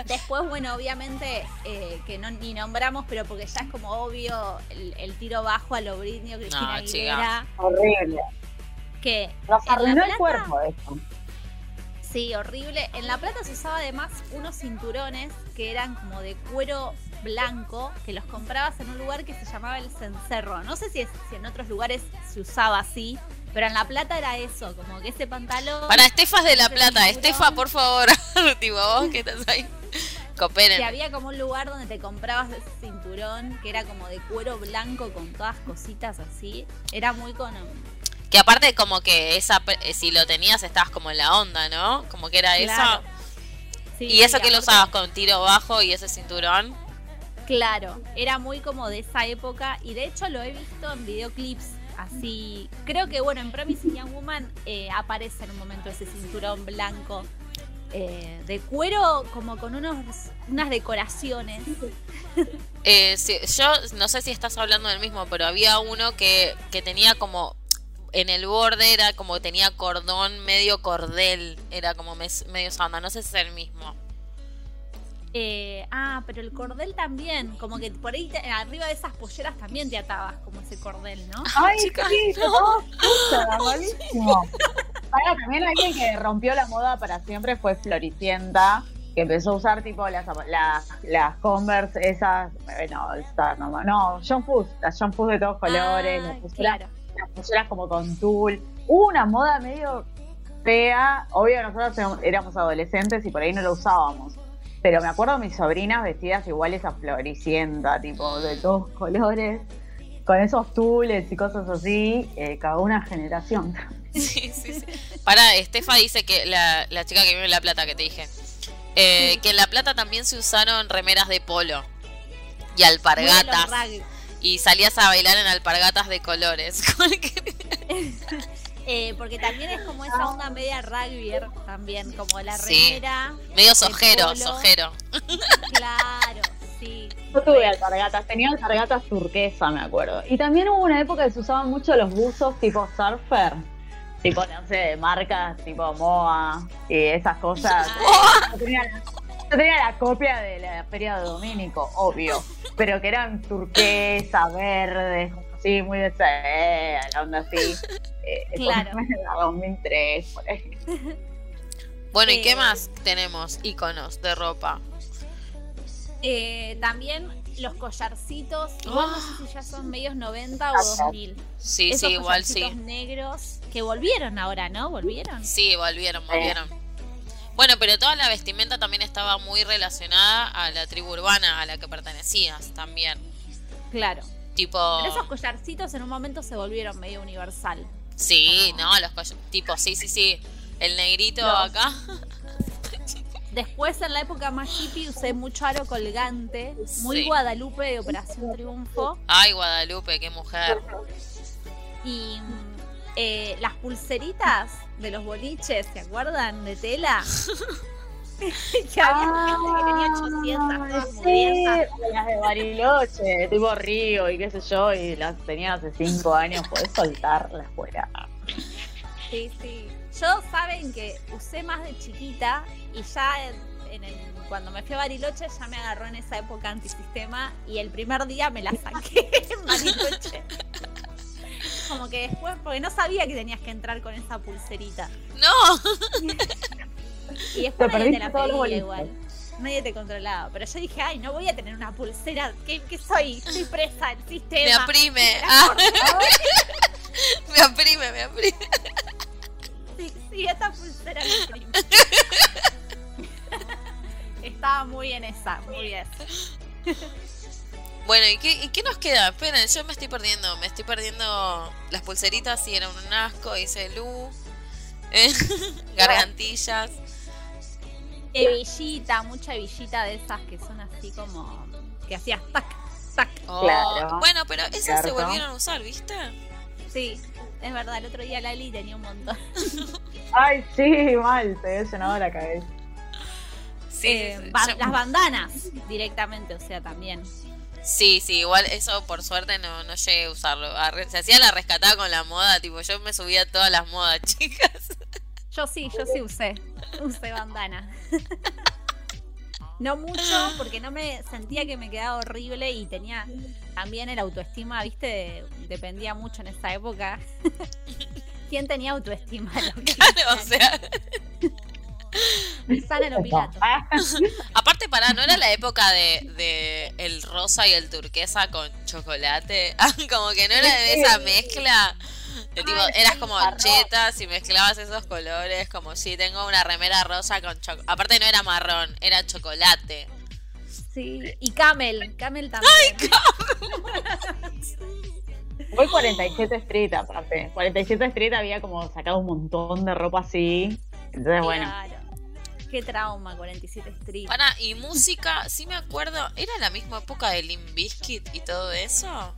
Después, bueno, obviamente, eh, que no ni nombramos, pero porque ya es como obvio el, el tiro bajo a lo Britney Cristina No, Aguilera. Horrible. Que Nos arruinó el Plata- cuerpo eso. Sí, horrible. En La Plata se usaba además unos cinturones que eran como de cuero blanco, que los comprabas en un lugar que se llamaba el cencerro. No sé si, es- si en otros lugares se usaba así, pero en La Plata era eso, como que ese pantalón... Para Estefas de la Plata, Estefa, por favor. tipo, vos que estás ahí. Que Cooperen. había como un lugar donde te comprabas ese cinturón que era como de cuero blanco con todas cositas así. Era muy con... Que aparte, como que esa eh, si lo tenías, estabas como en la onda, ¿no? Como que era Claro. eso. Sí, Y eso que lo usabas con tiro bajo y ese cinturón. Claro, era muy como de esa época y de hecho lo he visto en videoclips así. Creo que bueno, en Promising Young Woman eh, aparece en un momento ese cinturón blanco eh, de cuero como con unos unas decoraciones. Eh, sí, yo no sé si estás hablando del mismo, pero había uno que, que tenía como en el borde era como tenía cordón medio cordel, era como medio onda, no sé si es el mismo. Eh, ah, pero el cordel también, como que por ahí te- arriba de esas polleras también te atabas como ese cordel, ¿no? Ay, chicas, sí, no. puta, malísimo. Ahora, también alguien que rompió la moda para siempre fue Floricienta, que empezó a usar tipo las, las, las Converse, esas, bueno, Star, no, no, John Fuss, las John Fuss de todos colores, Ah, las polleras, claro. las polleras como con tul. Hubo una moda medio fea, obvio nosotros éramos adolescentes y por ahí no lo usábamos. Pero me acuerdo de mis sobrinas vestidas iguales a Floricienta, tipo de todos colores, con esos tules y cosas así, eh, cada una generación. Sí, sí, sí. Para, Estefa dice que la, la chica que vive en La Plata que te dije, eh, que en La Plata también se usaron remeras de polo y alpargatas. Y salías a bailar en alpargatas de colores. Eh, porque también es como esa onda media rugby también, como la Sí. remera. Medio sojero, polo. sojero. Claro, sí. Yo tuve alpargatas, tenía alpargatas turquesa, me acuerdo. Y también hubo una época que se usaban mucho los buzos tipo surfer. Tipo, no sé, de marcas tipo MOA y esas cosas. Yo tenía, la, yo tenía la copia de la Feria de Domínico, obvio. Pero que eran turquesa, verdes, así, muy de ese, la onda así. Eh, Claro. por la 2003, por ahí. Bueno, ¿y qué Eh. más tenemos? Iconos de ropa. Eh, también los collarcitos, igual no sé si ya son medios 90 o 2000. Sí, Esos sí, igual sí. negros que volvieron ahora, ¿no? ¿Volvieron? Sí, volvieron, volvieron. Bueno, pero toda la vestimenta también estaba muy relacionada a la tribu urbana a la que pertenecías también. Claro. Tipo. Pero esos collarcitos en un momento se volvieron medio universal. Sí, no, los coll- Tipo, sí, sí, sí. El negrito acá. Después, en la época más hippie, usé mucho aro colgante, muy Sí. Guadalupe de Operación Triunfo. Ay, Guadalupe, qué mujer. Y eh, las pulseritas de los boliches, ¿se acuerdan? De tela. que había gente que tenía 800, todas sí, las de Bariloche, tipo Río y qué sé yo, y las tenía hace cinco años, podés soltarlas fuera. Sí, sí. Yo saben que usé más de chiquita y ya en, en el, cuando me fui a Bariloche ya me agarró en esa época antisistema y el primer día me la saqué en Bariloche. Como que después, porque no sabía que tenías que entrar con esa pulserita. No, Y después nadie te la pedía igual. Nadie te controlaba. Pero yo dije, ay, no voy a tener una pulsera. ¿Qué, qué soy? Soy presa del me sistema. aprime. Ah, me aprime, me aprime. Sí, sí, esta pulsera me oprime. Estaba muy en esa, muy bien. Bueno, ¿y qué, ¿y qué nos queda? Esperen, yo me estoy perdiendo. Me estoy perdiendo las pulseritas y era un asco. Hice Lu. eh, gargantillas. Hebillita, mucha hebillita de esas que son así como que hacías tac, tac. Oh, Claro. Bueno, pero esas se volvieron a usar, ¿viste? Sí, es verdad, el otro día Lali tenía un montón. Ay, sí, mal, te he llenado la cabeza. Sí, Eh, sí, sí. ba- Yo- las bandanas directamente, o sea, también. sí, sí, igual eso por suerte no, no llegué a usarlo. Se hacía la rescatada con la moda, tipo, yo me subía a todas las modas, chicas. Yo sí, yo sí usé, usé bandana. No mucho, porque no me sentía que me quedaba horrible y tenía también el autoestima, viste, De- dependía mucho en esa época. ¿Quién tenía autoestima? Claro, o sea, Sana lo Pilato. Aparte para, ¿no era la época de, de el rosa y el turquesa con chocolate? Ah, como que no era de esa mezcla. De tipo, Ay, eras como chetas y mezclabas esos colores, como si tengo una remera rosa con chocolate. Aparte no era marrón, era chocolate. Sí, y Camel, Camel también. Voy 47 Street aparte. 47 Street había como sacado un montón de ropa así. Entonces, bueno. Claro. Qué trauma, 47 Street. Para, y música, sí me acuerdo, ¿era la misma época de Limp Bizkit y todo eso?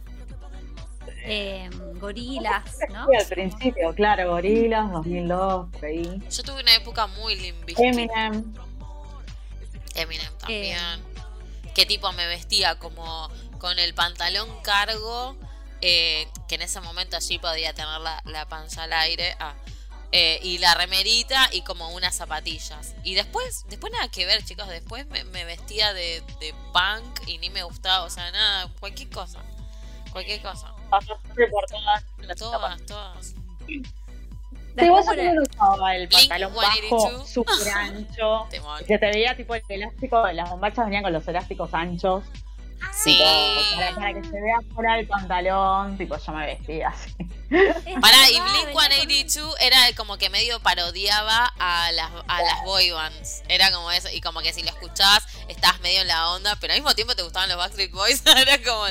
Eh, gorilas, ¿no? Sí, al principio, claro, Gorilas, 2002, por ahí. Yo tuve una época muy Limp Bizkit. Eminem. Eminem también. Que tipo me vestía como con el pantalón cargo, eh, que en ese momento allí podía tener la, la panza al aire. Ah, eh, y la remerita y como unas zapatillas. Y después, después nada que ver, chicos. Después me, me vestía de, de punk y ni me gustaba, o sea, nada, cualquier cosa. Cualquier cosa. Pasaste por todas las. Todas, todas. Sí, vos usaba el pantalón 182. bajo, súper ancho. Que te veía tipo el elástico, las bombachas venían con los elásticos anchos. Sí. tipo, para, para que se vea fuera el pantalón, tipo yo me vestía así. Pará, y Blink venía con- 182 era como que medio parodiaba a las, a las boy bands. Era como eso, y como que si lo escuchabas, estabas medio en la onda, pero al mismo tiempo te gustaban los Backstreet Boys. Era como,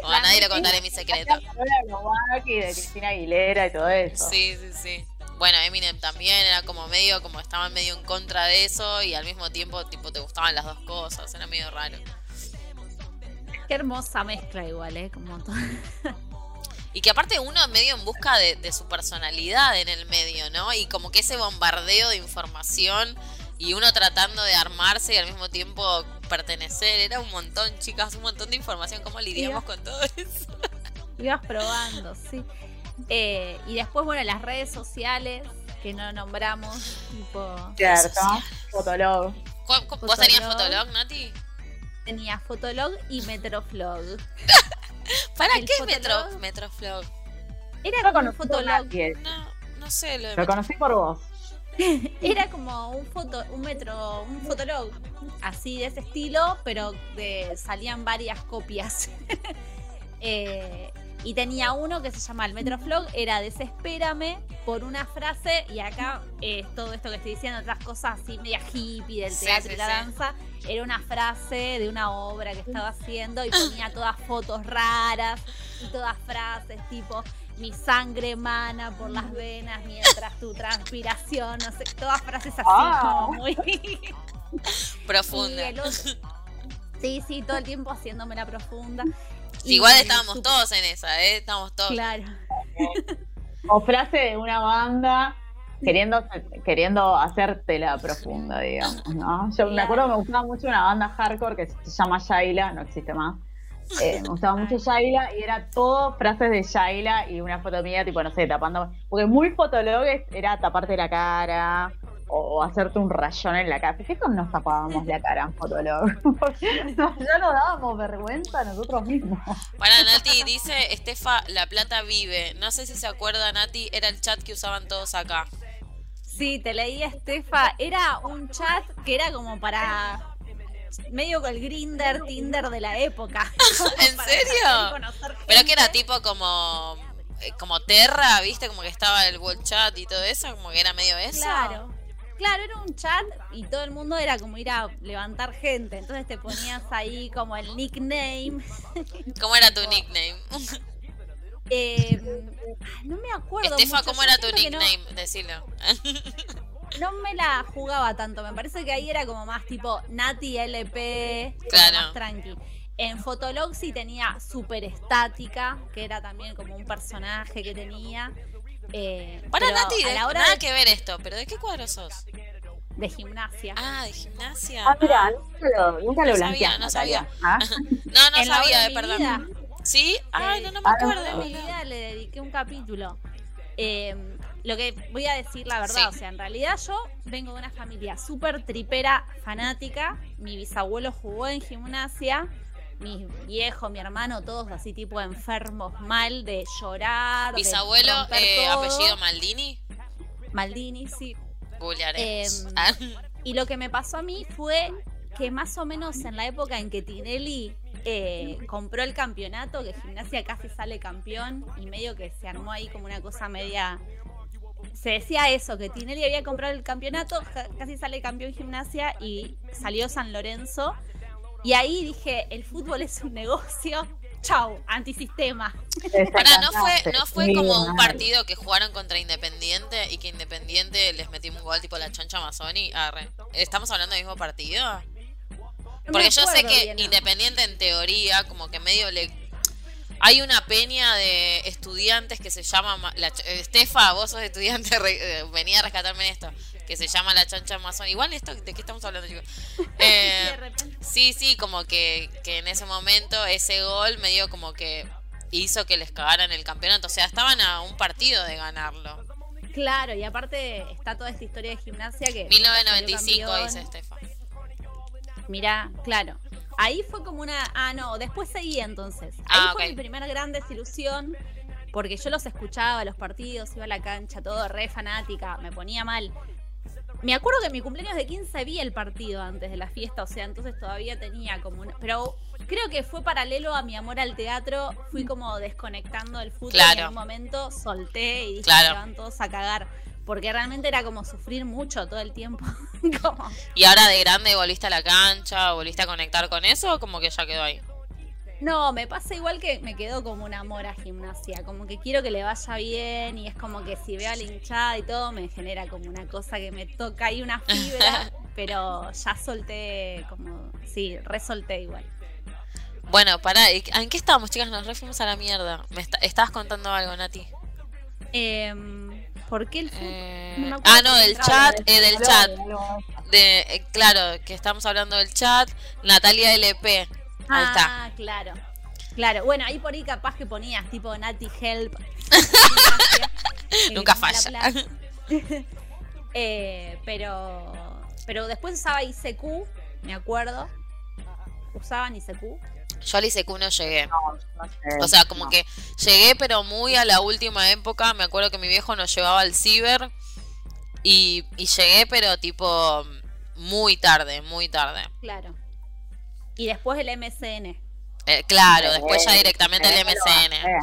como a nadie le contaré mi secreto. y de Cristina Aguilera y todo eso. Sí, sí, sí. Bueno, Eminem también era como medio, como estaban medio en contra de eso, y al mismo tiempo, tipo, te gustaban las dos cosas. Era medio raro. Qué hermosa mezcla igual, ¿eh? Como todo. Y que aparte uno medio en busca de, de su personalidad en el medio, ¿no? Y como que ese bombardeo de información y uno tratando de armarse y al mismo tiempo pertenecer, era un montón, chicas, un montón de información. ¿Cómo lidiamos con todo eso? Ibas probando, sí. Eh, y después, bueno, las redes sociales que no nombramos, tipo, Cierto. Fotolog. ¿Cu- cu- ¿Vos tenías Fotolog. Nati? tenía Fotolog y Metroflog. ¿Para El qué Fotolog. Metro, Metroflog? Era conocí por Fotolog. No, no sé lo de Lo conocí por vos. Era como un foto, un metro, un fotolog, así de ese estilo, pero de, salían varias copias. Eh, y tenía uno que se llama el Metroflog, era desespérame por una frase, y acá eh, todo esto que estoy diciendo, otras cosas así media hippie del teatro sí, y la sí. danza, era una frase de una obra que estaba haciendo y ponía todas fotos raras. Y todas frases tipo, mi sangre emana por las venas mientras tu transpiración, no sé, todas frases así Ah. como muy... Profunda. Otro- Sí, sí, todo el tiempo haciéndome la profunda. Igual estábamos todos en esa, ¿eh? Estábamos todos. Claro. O frase de una banda queriendo, queriendo hacerte la profunda, digamos, ¿no? Yo me acuerdo que me gustaba mucho una banda hardcore que se llama Shaila, no existe más. Eh, me gustaba mucho Shaila y era todo frases de Shaila y una foto mía, tipo, no sé, tapando. Porque muy fotolog era taparte la cara o, o hacerte un rayón en la cara. ¿Por qué nos tapábamos la cara en fotolog? Porque no- ya nos dábamos vergüenza nosotros mismos. Para Nati, dice Estefa, La Plata vive. No sé si se acuerda, Nati, era el chat que usaban todos acá. Sí, te leí, Estefa. Era un chat que era como para. Medio con el Grinder, Tinder de la época. ¿En serio? Pero que era tipo como eh, como Terra, ¿viste? Como que estaba el World Chat y todo eso, como que era medio eso. Claro. Claro, era un chat y todo el mundo era como ir a levantar gente. Entonces te ponías ahí como el nickname. ¿Cómo era tu nickname? Eh, no me acuerdo. Estefa, mucho. ¿cómo Yo era tu que no- nickname? Decilo. No, me la jugaba tanto. Me parece que ahí era como más tipo Nati LP. Claro. Más tranqui. En Fotolog sí tenía super estática, que era también como un personaje que tenía. Eh, Para Nati, a de- la hora nada de, que ver esto, pero ¿de qué cuadro sos? de gimnasia. Ah, de gimnasia. Ah, mira, nunca lo, nunca No lo sabía, blanqueaste, no sabía. ¿Ah? No, no En sabía, de de mi perdón. vida. ¿Sí? Ay, no, no me Ah, acuerdo. En mi vida le dediqué un capítulo. Eh, lo que voy a decir la verdad, Sí. o sea, en realidad yo vengo de una familia súper tripera, fanática. Mi bisabuelo jugó en gimnasia. Mi viejo, mi hermano, todos así tipo enfermos mal de llorar. Bisabuelo, eh, apellido Maldini. Maldini, sí. Ah, Y lo que me pasó a mí fue que más o menos en la época en que Tinelli eh, compró el campeonato, que Gimnasia casi sale campeón, y medio que se armó ahí como una cosa media... Se decía eso, que Tinelli había comprado el campeonato, casi sale campeón Gimnasia y salió San Lorenzo. Y ahí dije, el fútbol es un negocio, chau, antisistema. Pará, ¿no fue, no fue como un partido que jugaron contra Independiente y que Independiente les metió un gol tipo la chancha Mazzoni? Arre. ¿Estamos hablando del mismo partido? Porque yo sé que. Independiente en teoría como que medio le... Hay una peña de estudiantes que se llama... Ma- La, eh, Estefa, vos sos estudiante, re- eh, venía a rescatarme en esto. Que se llama la chancha Mazzoni. Igual esto, ¿de qué estamos hablando, chicos? Eh, Sí, sí, como que, que en ese momento ese gol medio como que hizo que les cagaran el campeonato. O sea, estaban a un partido de ganarlo. Claro, y aparte está toda esta historia de gimnasia que... 1995, salió dice. Estefa. Mirá, claro. Ahí fue como una. Ah, no, después seguí entonces. Ahí Ah, fue mi primera gran desilusión. Porque yo los escuchaba, los partidos, iba a la cancha, todo re fanática, me ponía mal. Me acuerdo que en mi cumpleaños de 15 vi el partido antes de la fiesta, o sea, entonces todavía tenía como una... Pero creo que fue paralelo a mi amor al teatro, fui como desconectando del fútbol y en un momento solté y dije, Claro. "Se van todos a cagar. Porque realmente era como sufrir mucho todo el tiempo. como... ¿Y ahora de grande volviste a la cancha? ¿Volviste a conectar con eso o como que ya quedó ahí? No, me pasa igual que me quedó como un amor a gimnasia, como que quiero que le vaya bien y es como que si veo a la hinchada y todo me genera como una cosa que me toca ahí una fibra, pero ya solté como, sí, resolté igual. Bueno, pará, ¿y ¿en qué estábamos, chicas? Nos refuimos a la mierda. Me esta- estabas contando algo, Nati. Em, ¿Por qué el fútbol? Eh, No ah, no, del chat, eh, del chat. De, eh, claro, que estamos hablando del chat. Natalia LP. Ahí está. Ah, claro. Claro, bueno, ahí por ahí capaz que ponías tipo Nati Help. Nunca Eh, falla. Eh, pero pero después usaba ICQ, me acuerdo. Usaban ICQ. Yo al ICQ no llegué. no, no sé, O sea, como no. que llegué, pero muy a la última época. Me acuerdo que mi viejo nos llevaba al ciber. Y, y llegué, pero tipo muy tarde, muy tarde. Claro. Y después el MSN. Eh, claro, después ya Eh, directamente el eh, MSN. eh.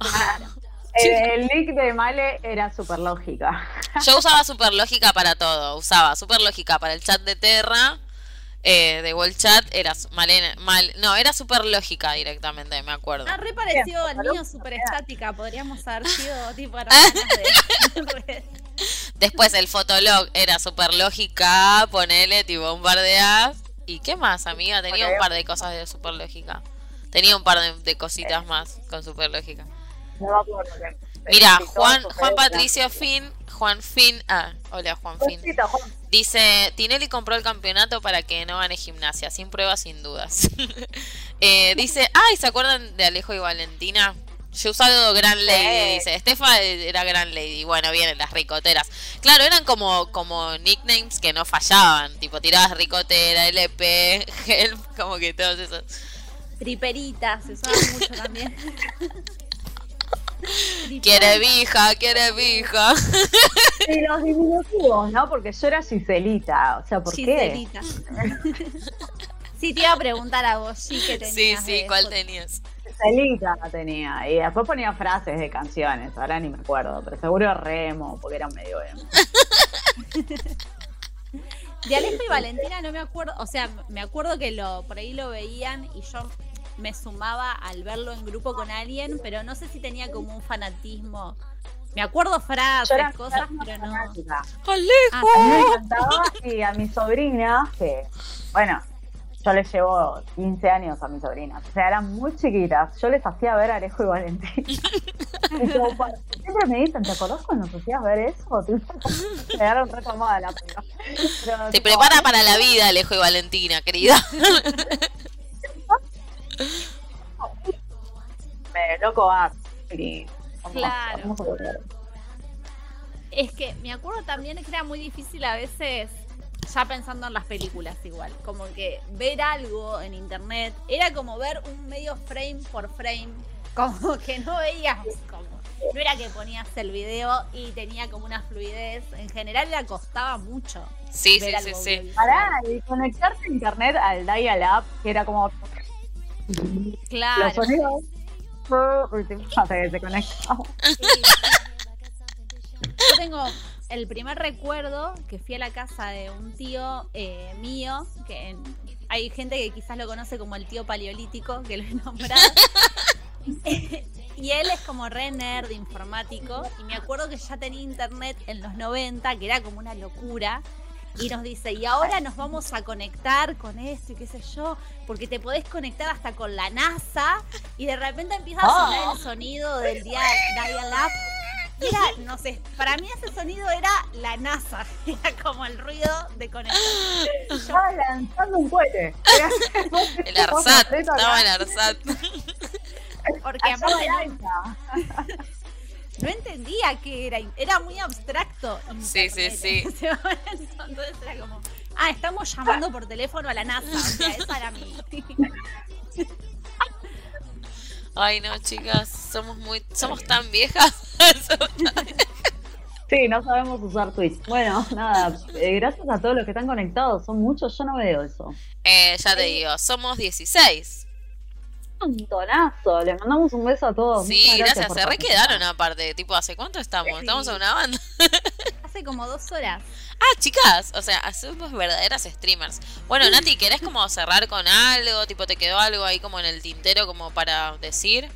El, el link de Male era súper lógica. Yo usaba Superlógica para todo. Usaba Superlógica para el chat de Terra. Eh, de Wall Chat era Malena, mal, no, era super lógica directamente, me acuerdo. Ah, re parecido al mío, super estática. Podríamos haber sido tipo de. Después el Fotolog era super lógica, ponele tipo un par de apps. ¿Y qué más, amiga? Tenía un par de cosas de super lógica. Tenía un par de, de cositas más con super lógica. No me acuerdo. que- Mira, Juan, Juan Patricio Fin, Juan Fin, ah, hola Juan Fin. Cosita, Juan. Dice, Tinelli compró el campeonato para que no gane gimnasia, sin pruebas, sin dudas. Eh, dice, ay, ¿se acuerdan de Alejo y Valentina? Yo usado Gran Lady, dice. Estefa era Gran Lady. Bueno, vienen las ricoteras. Claro, eran como, como nicknames que no fallaban. Tipo, tirabas ricotera, LP, Help, como que todos esos. Triperitas, se usaban mucho también. Quiere vija, quiere vija. Y los diminutivos, ¿no? Porque yo era Giselita. O sea, ¿por qué? Giselita. Sí, te iba a preguntar a vos, sí que tenías. Sí, sí, de ¿cuál eso. tenías? Giselita tenía. Y después ponía frases de canciones. Ahora ni me acuerdo. Pero seguro remo, porque era medio emo. De Alejo y Valentina no me acuerdo, o sea, me acuerdo que lo por ahí lo veían y yo me sumaba al verlo en grupo con alguien, pero no sé si tenía como un fanatismo. Me acuerdo frases, Yo era cosas, pero no. ¡Alejo! Ah, A mí me encantaba y a mi sobrina, que, bueno, yo les llevo 15 años a mis sobrinas, o sea, eran muy chiquitas, yo les hacía ver a Alejo y Valentín. Y siempre me dicen, ¿te acordás cuando nos hacías ver eso? Me quedaron retomada la Te prepara para la vida, Alejo y Valentina, querida. Me loco art. y vamos a- Claro. Es que me acuerdo también que era muy difícil a veces, ya pensando en las películas igual, como que ver algo en internet era como ver un medio frame por frame, como que no veías como... No era que ponías el video y tenía como una fluidez. En general le costaba mucho. Sí, sí, ver sí, algo sí. Pará, y conectarte a internet al dial-up, que era como Claro. los sonidos. Hasta que se conectaba. Sí. Yo tengo el primer recuerdo que fui a la casa de un tío eh, mío, que en- hay gente que quizás lo conoce como el tío paleolítico, que lo he nombrado. y él es como re nerd informático, y me acuerdo que ya tenía internet en los 90, que era como una locura. Y nos dice, y ahora nos vamos a conectar con esto y qué sé yo, porque te podés conectar hasta con la NASA y de repente empieza a sonar el sonido del dia- dial-up. Y era, no sé, para mí ese sonido era la NASA, era como el ruido de conexión. Estaba lanzando un cohete. El ARSAT, estaba el ARSAT. Porque aparte no, entendía qué era, era muy abstracto. Sí, sí, sí. en ese momento. Entonces era como, ah, estamos llamando por teléfono a la NASA, o sea, esa era mi... Ay, no, chicas, somos muy, somos tan viejas. Sí, no sabemos usar Twitch. Bueno, nada, eh, gracias a todos los que están conectados. Son muchos, yo no veo eso. Eh, ya te digo, somos 16. Montonazo. Les mandamos un beso a todos. Sí, gracias, se re quedaron aparte. Tipo, ¿hace cuánto estamos? Estamos en una banda. Hace como dos horas. Ah, chicas, o sea, hacemos verdaderas streamers. Bueno, Nati, ¿querés como cerrar con algo? Tipo, ¿te quedó algo ahí como en el tintero como para decir?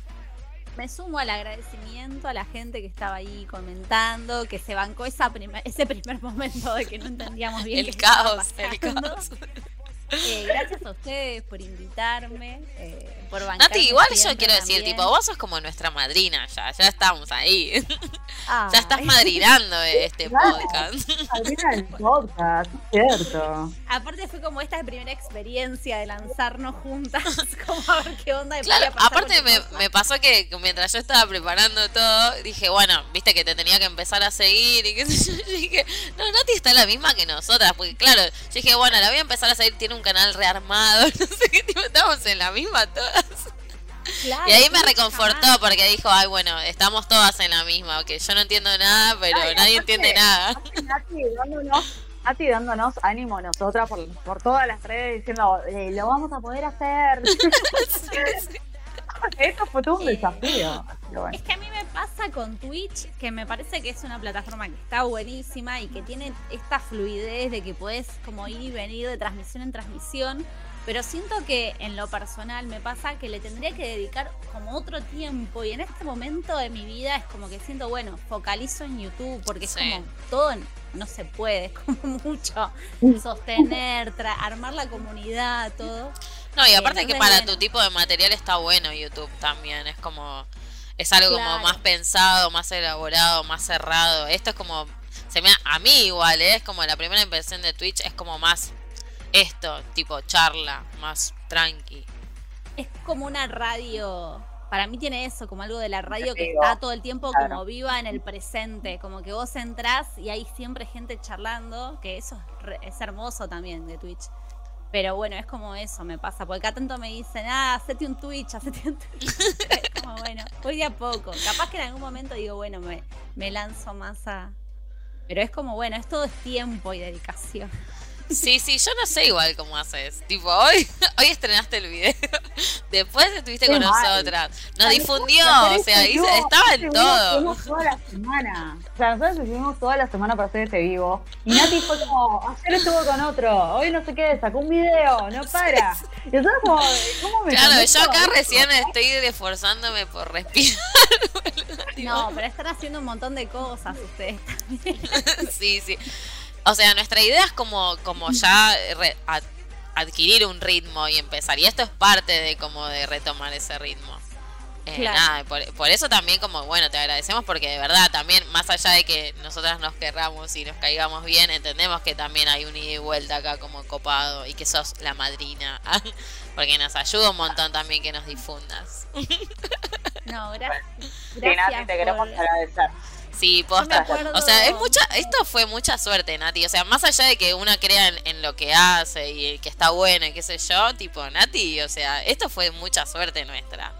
Me sumo al agradecimiento a la gente que estaba ahí comentando, que se bancó esa primer- ese primer momento de que no entendíamos bien qué El estaba caos, el caos. Eh, gracias a ustedes por invitarme, eh, por Nati, igual yo quiero decir, también. tipo, vos sos como nuestra madrina ya, ya estamos ahí. Ah, Ya estás madrinando este podcast. Del podcast, cierto. Aparte fue como esta primera experiencia de lanzarnos juntas, como a ver qué onda. Claro, aparte me, me pasó que mientras yo estaba preparando todo, dije, bueno, viste que te tenía que empezar a seguir y qué sé yo. Yo dije, no, Nati está la misma que nosotras, porque claro, yo dije, bueno, la voy a empezar a seguir, tiene un canal rearmado, no sé qué, tipo, estamos en la misma. Claro, Y ahí me reconfortó porque dijo, ay, bueno, estamos todas en la misma, que yo no entiendo nada, pero Ay, nadie entiende nada. Nati dándonos, Nati dándonos ánimo nosotras por, por todas las redes diciendo, eh, lo vamos a poder hacer. Esto fue todo un Eh, desafío. Bueno. Es que a mí me pasa pasa con Twitch, que me parece que es una plataforma que está buenísima y que tiene esta fluidez de que puedes como ir y venir de transmisión en transmisión, pero siento que en lo personal me pasa que le tendría que dedicar como otro tiempo y en este momento de mi vida es como que siento, bueno, focalizo en YouTube porque es como todo no se puede, es como mucho sostener, armar la comunidad, todo. No, y aparte que para tu tipo de material está bueno YouTube también, es como es algo como más pensado, más elaborado, más cerrado. Esto es como se me a mí igual, ¿eh? es como la primera impresión de Twitch es como más esto, tipo charla, más tranqui. Es como una radio para mí tiene eso, como algo de la radio que está todo el tiempo como viva en el presente, como que vos entrás y hay siempre gente charlando, que eso es, hermoso también de Twitch. Pero bueno, es como eso, me pasa, porque acá tanto me dicen, ah, hacete un Twitch, hacete un Twitch. es como, bueno, voy de a poco. Capaz que en algún momento digo, bueno, me, me lanzo más a... Pero es como, bueno, es todo es tiempo y dedicación. Sí, sí, yo no sé igual cómo haces. Tipo, hoy, hoy estrenaste el video. Después estuviste con nosotras. Nos difundió, o sea, estaba en todo. toda la semana. O sea, nosotros estuvimos toda la semana para hacer este vivo. Y Nati fue como, ayer estuvo con otro, hoy no sé qué, sacó un video, no para. Y nosotros como, ¿cómo me Claro, yo acá recién estoy esforzándome por respirar. no, pero están haciendo un montón de cosas ustedes también. sí, sí. O sea, nuestra idea es como, como ya adquirir un ritmo y empezar. Y esto es parte de como de retomar ese ritmo. Eh, nada, por, eso también como, bueno, te agradecemos porque de verdad también, más allá de que nosotras nos querramos y nos caigamos bien, entendemos que también hay un ida y vuelta acá como copado y que sos la madrina, porque nos ayuda un montón también que nos difundas. No, gracias. gracias te queremos agradecer. Sí, posta. O sea, es mucha, esto fue mucha suerte, Nati. O sea, más allá de que una crea en, lo que hace y que está bueno y qué sé yo, tipo, Nati, o sea, esto fue mucha suerte nuestra.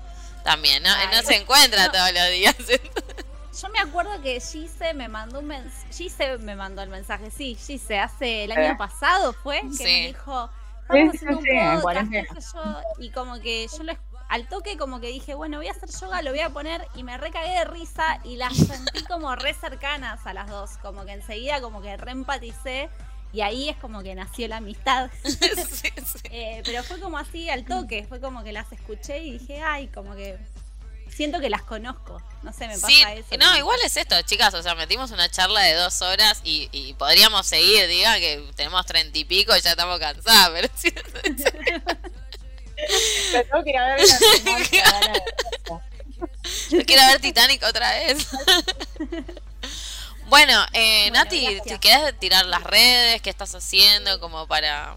También, ¿no? no se encuentra todos los días. Yo me acuerdo que Gise me mandó un mensaje. Gise me mandó el mensaje, sí, Gise, hace el año pasado fue que me dijo. Vamos a hacer un podcast, y como que yo lo al toque como que dije, bueno, voy a hacer yoga, lo voy a poner y me recagué de risa y las sentí como re cercanas a las dos, como que enseguida como que reempaticé y ahí es como que nació la amistad. Eh, pero fue como así al toque, fue como que las escuché y dije, ay, como que siento que las conozco. No sé, me pasa eso. No, igual es esto, chicas. O sea, metimos una charla de dos horas y, podríamos seguir. Diga que tenemos treinta y pico y ya estamos cansadas. Pero tengo que ir a ver Yo quiero ver Titanic otra vez. bueno, eh, Nati, si quieres tirar las redes, ¿qué estás haciendo como para...?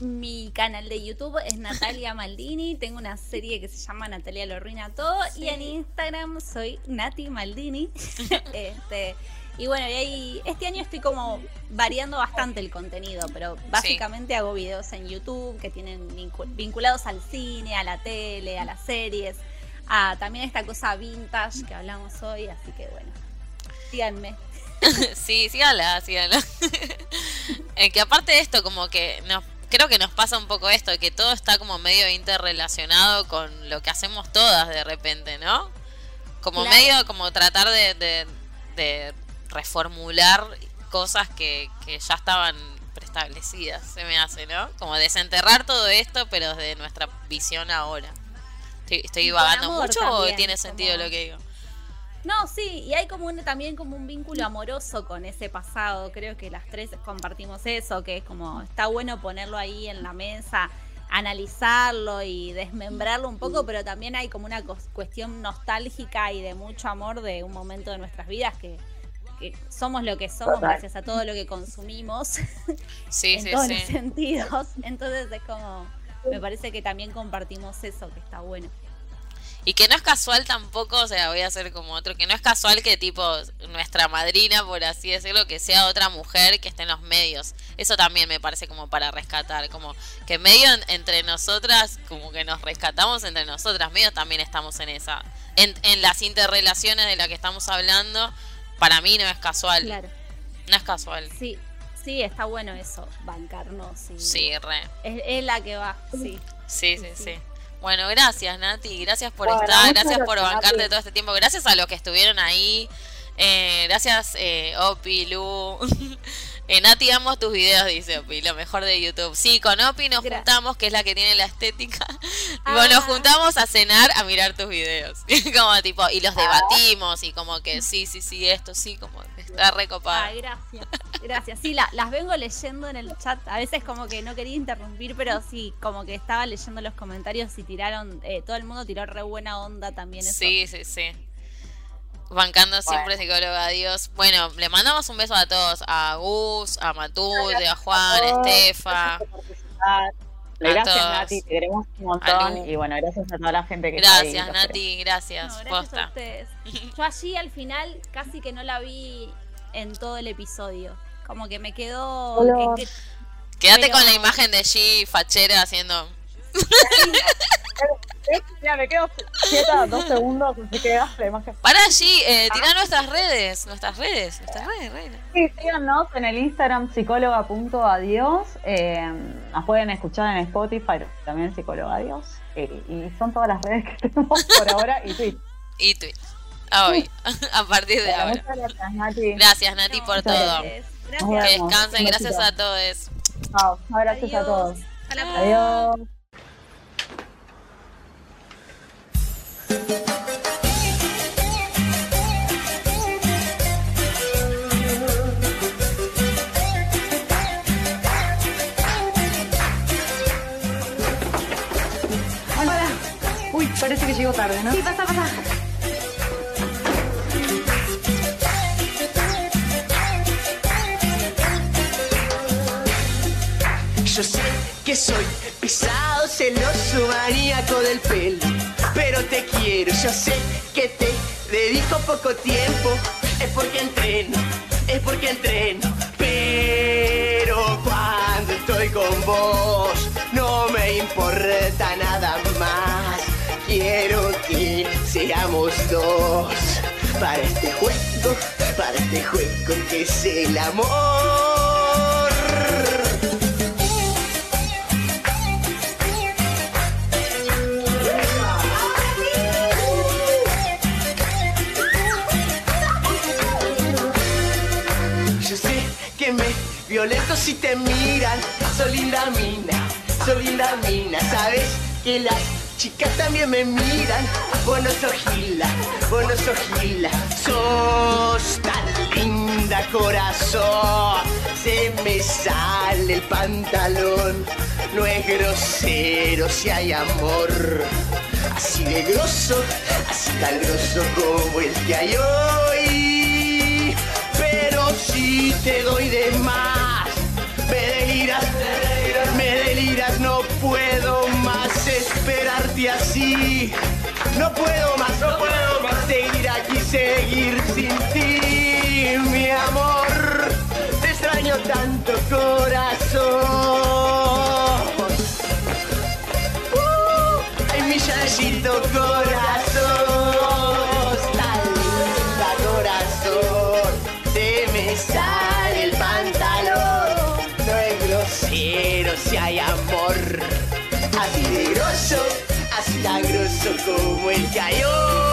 Mi canal de YouTube es Natalia Maldini. Tengo una serie que se llama Natalia lo arruina todo. Y en Instagram soy Nati Maldini. este, y bueno, y ahí, este año estoy como variando bastante el contenido, pero básicamente hago videos en YouTube que tienen vinculados al cine, a la tele, a las series, a también esta cosa vintage que hablamos hoy, así que bueno, síganme. sí, síganla, síganla. eh, que aparte de esto, como que nos, creo que nos pasa un poco esto, que todo está como medio interrelacionado con lo que hacemos todas de repente, ¿no? Como medio como tratar de, de reformular cosas que, que ya estaban preestablecidas, se me hace, ¿no? Como desenterrar todo esto, pero desde nuestra visión ahora. ¿Estoy, estoy vagando mucho o tiene sentido lo que digo? No, sí, y hay como también como un vínculo amoroso con ese pasado. Creo que las tres compartimos eso, que es como está bueno ponerlo ahí en la mesa, analizarlo y desmembrarlo un poco, pero también hay como una cuestión nostálgica y de mucho amor de un momento de nuestras vidas que, somos lo que somos gracias a todo lo que consumimos en todos los sentidos. Entonces es como, me parece que también compartimos eso, que está bueno. Y que no es casual tampoco, o sea, voy a hacer como otro, que no es casual que tipo nuestra madrina, por así decirlo, que sea otra mujer que esté en los medios. Eso también me parece como para rescatar, como que medio entre nosotras, como que nos rescatamos entre nosotras, medio también estamos en esa, en, en las interrelaciones de las que estamos hablando, para mí no es casual. Claro. No es casual. Sí, sí, está bueno eso, bancarnos. sí, re. Es, la que va, sí. Sí, sí, sí. Bueno, gracias Nati, gracias por Bueno, estar, gracias por bancarte Nati. todo este tiempo, gracias a los que estuvieron ahí, eh, gracias eh, Opi, Lu. Eh, Nati, amo tus videos, dice Opi, lo mejor de YouTube. Sí, con Opi nos juntamos, que es la que tiene la estética. Ah. Tipo, nos juntamos a cenar a mirar tus videos. como tipo, y Ah. los debatimos y como que sí, sí, sí, esto sí, como está recopado. Ay, gracias. Gracias. Sí, la- las vengo leyendo en el chat. A veces como que no quería interrumpir, pero sí, como que estaba leyendo los comentarios y tiraron, eh, todo el mundo tiró re buena onda también. Eso. Sí, sí, sí. Bancando siempre psicóloga, adiós. Bueno, le mandamos un beso a todos, a Gus, a Matute, a Juan, a todos. Estefa. Gracias. A Gracias. Nati, te queremos un A montón. Y bueno, gracias a toda la gente que está ahí. Gracias, Nati, gracias. No, gracias a Posta. ustedes. Yo allí al final casi que no la vi en todo el episodio. Como que me quedó... Que- Quédate Pero- con la imagen de G fachera haciendo. Mira, me quedo quieta dos segundos, así que hagas la imagen. Para G, eh, tirá nuestras redes, nuestras redes, nuestras redes, reina. Sí, síganos en el Instagram psicóloga.adiós. Eh, nos pueden escuchar en Spotify, también psicóloga adiós. Eh, y son todas las redes que tenemos por ahora y Twitch. Y Twitch. Ah, hoy, a partir de ahora. muchas gracias, Nati. Gracias, Nati, por todo. Gracias. Que descansen, gracias a todos. Chao. Gracias a todos. A la próxima. Adiós. Parece que llegó tarde, ¿no? Sí, pasa, pasa. Yo sé que soy pesado, celoso, maníaco del pelo, pero te quiero. Yo sé que te dedico poco tiempo, es porque entreno, es porque entreno. Pero cuando estoy con vos, no me importa nada más. Quiero que seamos dos para este juego, para este juego que es el amor. Me violento si te miran. Soy linda mina, soy linda mina. Sabes que las chicas también me miran. Vos no sos gila, vos no sos gila. Sos tan linda, corazón. Se me sale el pantalón. No es grosero si hay amor. Así de grosso, así tan grosso como el que hay hoy. Pero si te doy de más, esperarte así. No puedo más, no puedo más seguir aquí, seguir sin ti, mi amor. Te extraño tanto, corazón. Grosso como el hoy.